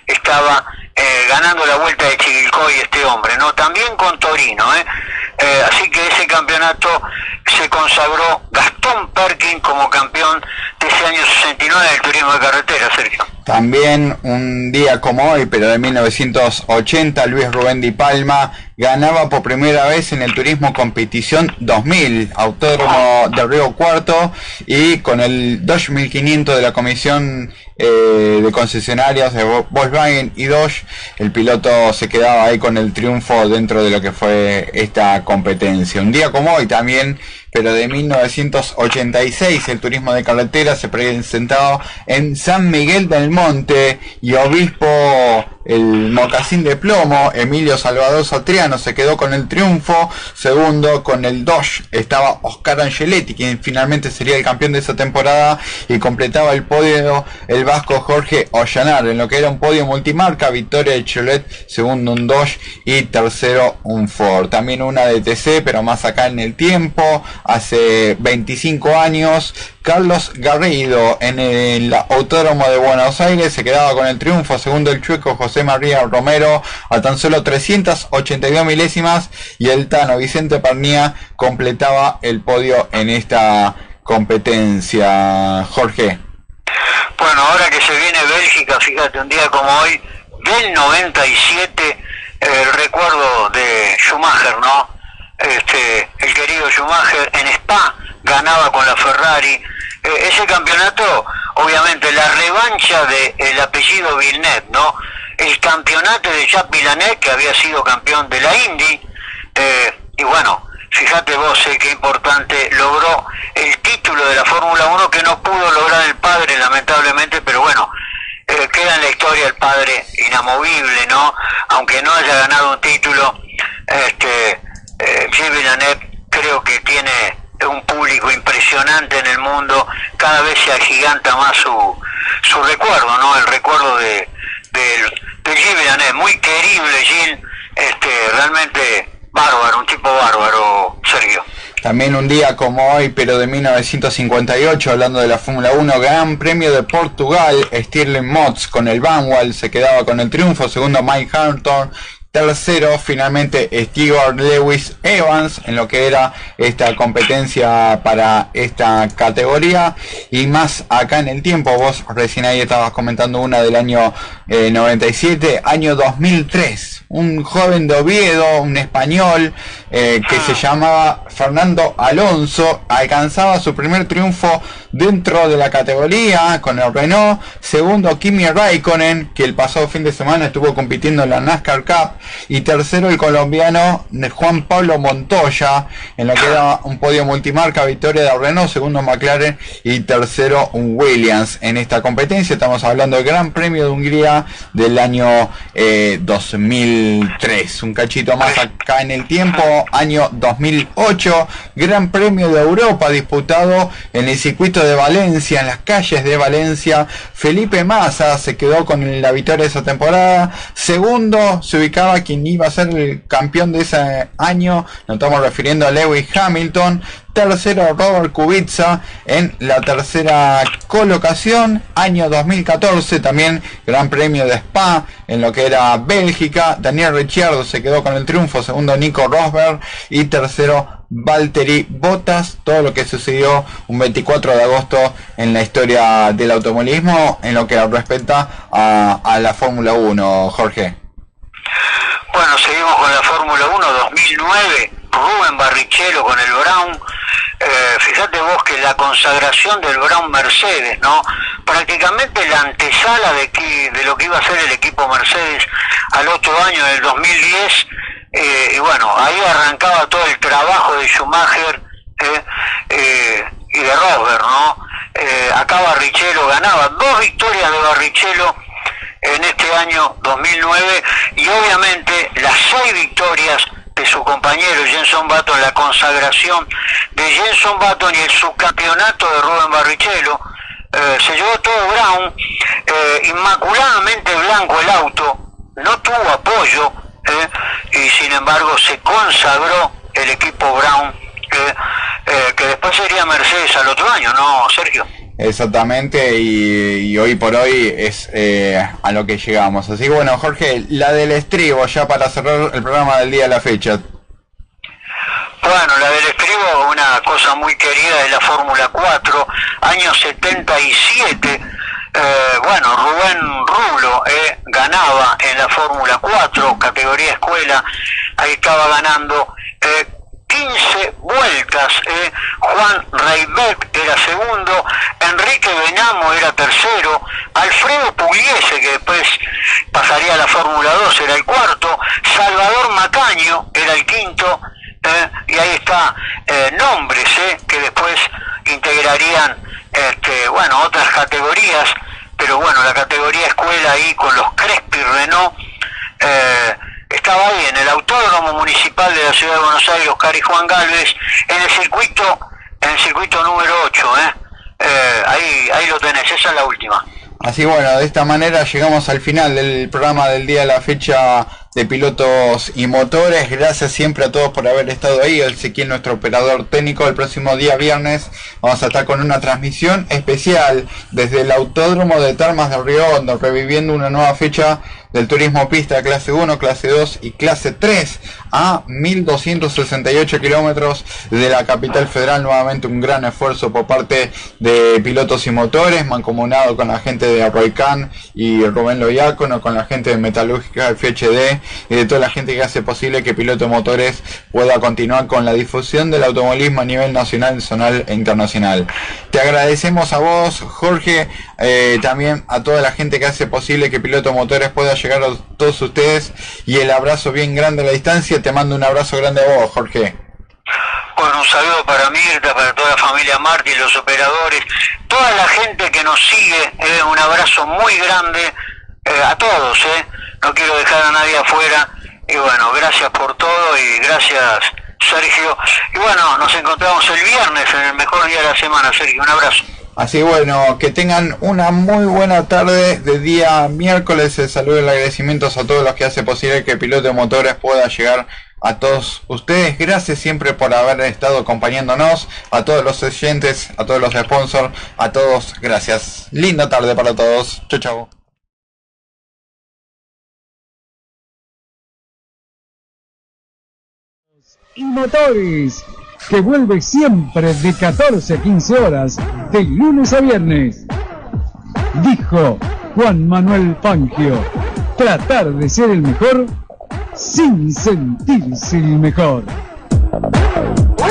estaba eh, ganando la vuelta de Chivilcoy este hombre, ¿no? También con Torino. Eh, así que ese campeonato se consagró Gastón Perkin como campeón de ese año 69 del turismo de carretera, Sergio. También un día como hoy, pero de 1980, Luis Rubén Di Palma ganaba por primera vez en el Turismo Competición 2000, Autódromo de Río Cuarto, y con el 2500 de la Comisión eh, de Concesionarios de Vo- Volkswagen y Dodge, el piloto se quedaba ahí con el triunfo dentro de lo que fue esta competencia. Un día como hoy también, pero de 1986, el turismo de carretera se presentaba en San Miguel del Monte y Obispo el mocasín de plomo, Emilio Salvador Satriano se quedó con el triunfo, segundo con el Dodge estaba Oscar Angeletti, quien finalmente sería el campeón de esa temporada y completaba el podio el vasco Jorge Ollanar, en lo que era un podio multimarca, victoria de Cholet, segundo un Dodge y tercero un Ford. También una de TC, pero más acá en el tiempo, hace 25 años, Carlos Garrido en el Autódromo de Buenos Aires se quedaba con el triunfo, segundo el chueco José María Romero a tan solo 382 milésimas y el Tano Vicente Parnía completaba el podio en esta competencia. Jorge. Bueno, ahora que se viene Bélgica, fíjate, un día como hoy, del 97, el recuerdo de Schumacher, ¿no? Este, el querido Schumacher en Spa ganaba con la Ferrari. Eh, ese campeonato, obviamente, la revancha del apellido Villeneuve, ¿no? El campeonato de Jacques Villeneuve, que había sido campeón de la Indy, eh, y bueno, fíjate vos eh, qué importante logró el título de la Fórmula 1 que no pudo lograr el padre, lamentablemente, pero bueno, queda en la historia el padre inamovible, ¿no? Aunque no haya ganado un título, este, eh, creo que tiene un público impresionante en el mundo, cada vez se agiganta más su, su recuerdo, ¿no? El recuerdo de, de, Villeneuve, muy querible Gilles, este, realmente bárbaro, un tipo bárbaro, Sergio. También un día como hoy, pero de 1958, hablando de la Fórmula 1, Gran Premio de Portugal, Stirling Mods con el Vanwall se quedaba con el triunfo, segundo Mike Hamilton, Tercero, finalmente, Stewart Lewis Evans en lo que era esta competencia para esta categoría. Y más acá en el tiempo, vos recién ahí estabas comentando una del año 97, eh, año 2003. Un joven de Oviedo, un español, eh, que se llamaba Fernando Alonso, alcanzaba su primer triunfo dentro de la categoría con el Renault. Segundo, Kimi Raikkonen, que el pasado fin de semana estuvo compitiendo en la NASCAR Cup. Y tercero, el colombiano Juan Pablo Montoya, en lo que era un podio multimarca, victoria de Renault, segundo McLaren y tercero un Williams en esta competencia. Estamos hablando del Gran Premio de Hungría del año 2003. Eh, un cachito más acá en el tiempo, año 2008, Gran Premio de Europa disputado en el circuito de Valencia, en las calles de Valencia. Felipe Massa se quedó con la victoria de esa temporada. Segundo se ubicaba quien iba a ser el campeón de ese año, nos estamos refiriendo a Lewis Hamilton, tercero Robert Kubica en la tercera colocación, año 2014 también Gran Premio de Spa en lo que era Bélgica, Daniel Ricciardo se quedó con el triunfo, segundo Nico Rosberg y tercero Valtteri Bottas, todo lo que sucedió un 24 de agosto en la historia del automovilismo en lo que respecta a, la Fórmula 1, Jorge. Bueno, seguimos con la Fórmula 1 2009, Rubén Barrichello con el Brown. Eh, fíjate vos que la consagración del Brown Mercedes, ¿no? Prácticamente la antesala de, que, de lo que iba a ser el equipo Mercedes al otro año del 2010. Eh, y bueno, ahí arrancaba todo el trabajo de Schumacher eh, y de Rosberg, ¿no? acá Barrichello ganaba dos victorias de Barrichello en este año 2009 y obviamente las seis victorias de su compañero Jenson Button, la consagración de Jenson Button y el subcampeonato de Rubén Barrichello, eh, se llevó todo Brown, eh, inmaculadamente blanco el auto, no tuvo apoyo eh, y sin embargo se consagró el equipo Brown, que después sería Mercedes al otro año, ¿no, Sergio? Exactamente, y, hoy por hoy es eh, a lo que llegamos. Así que bueno, Jorge, la del estribo, ya para cerrar el programa del día de la fecha. Bueno, la del estribo, una cosa muy querida de la Fórmula 4, año 77. Eh, bueno, Rubén Rulo eh, ganaba en la Fórmula 4, categoría escuela, ahí estaba ganando. 15 vueltas. Eh. Juan Reibeck era segundo, Enrique Benamo era tercero, Alfredo Pugliese, que después pasaría a la Fórmula 2, era el cuarto, Salvador Macaño era el quinto, eh, y ahí está eh, nombres que después integrarían este, bueno, otras categorías pero bueno, la categoría escuela ahí con los Crespi Renault, estaba ahí en el Autódromo Municipal de la Ciudad de Buenos Aires, Oscar y Juan Galvez, en el circuito, en el circuito número 8, ¿eh? Eh, ahí, ahí lo tenés, esa es la última. Así bueno, de esta manera llegamos al final del programa del día de la fecha de pilotos y motores. Gracias siempre a todos por haber estado ahí. El Ezequiel, nuestro operador técnico, el próximo día viernes vamos a estar con una transmisión especial desde el Autódromo de Termas del Río Hondo, reviviendo una nueva fecha del turismo pista clase 1, clase 2 y clase 3 a 1268 kilómetros de la capital federal. Nuevamente un gran esfuerzo por parte de pilotos y motores, mancomunado con la gente de Arroycan y Rubén Loyácono, con la gente de Metalúrgica FHD y de toda la gente que hace posible que Piloto Motores pueda continuar con la difusión del automovilismo a nivel nacional, nacional e internacional. Te agradecemos a vos, Jorge, eh, también a toda la gente que hace posible que Piloto Motores pueda llegar a todos ustedes y el abrazo bien grande a la distancia. Te mando un abrazo grande a vos, Jorge. Bueno, un saludo para Mirta, para toda la familia Martí, los operadores, toda la gente que nos sigue, eh, un abrazo muy grande eh, a todos, eh. no quiero dejar a nadie afuera. Y bueno, gracias por todo y gracias Sergio. Y bueno, nos encontramos el viernes en el mejor día de la semana, Sergio. Un abrazo. Así bueno, que tengan una muy buena tarde de día miércoles. El saludo y el agradecimiento a todos los que hace posible que Piloto de Motores pueda llegar a todos ustedes. Gracias siempre por haber estado acompañándonos. A todos los oyentes, a todos los sponsors, a todos, gracias. Linda tarde para todos. Chau, chau. y motores, que vuelve siempre de 14 a 15 horas, de lunes a viernes. Dijo Juan Manuel Fangio, tratar de ser el mejor sin sentirse el mejor.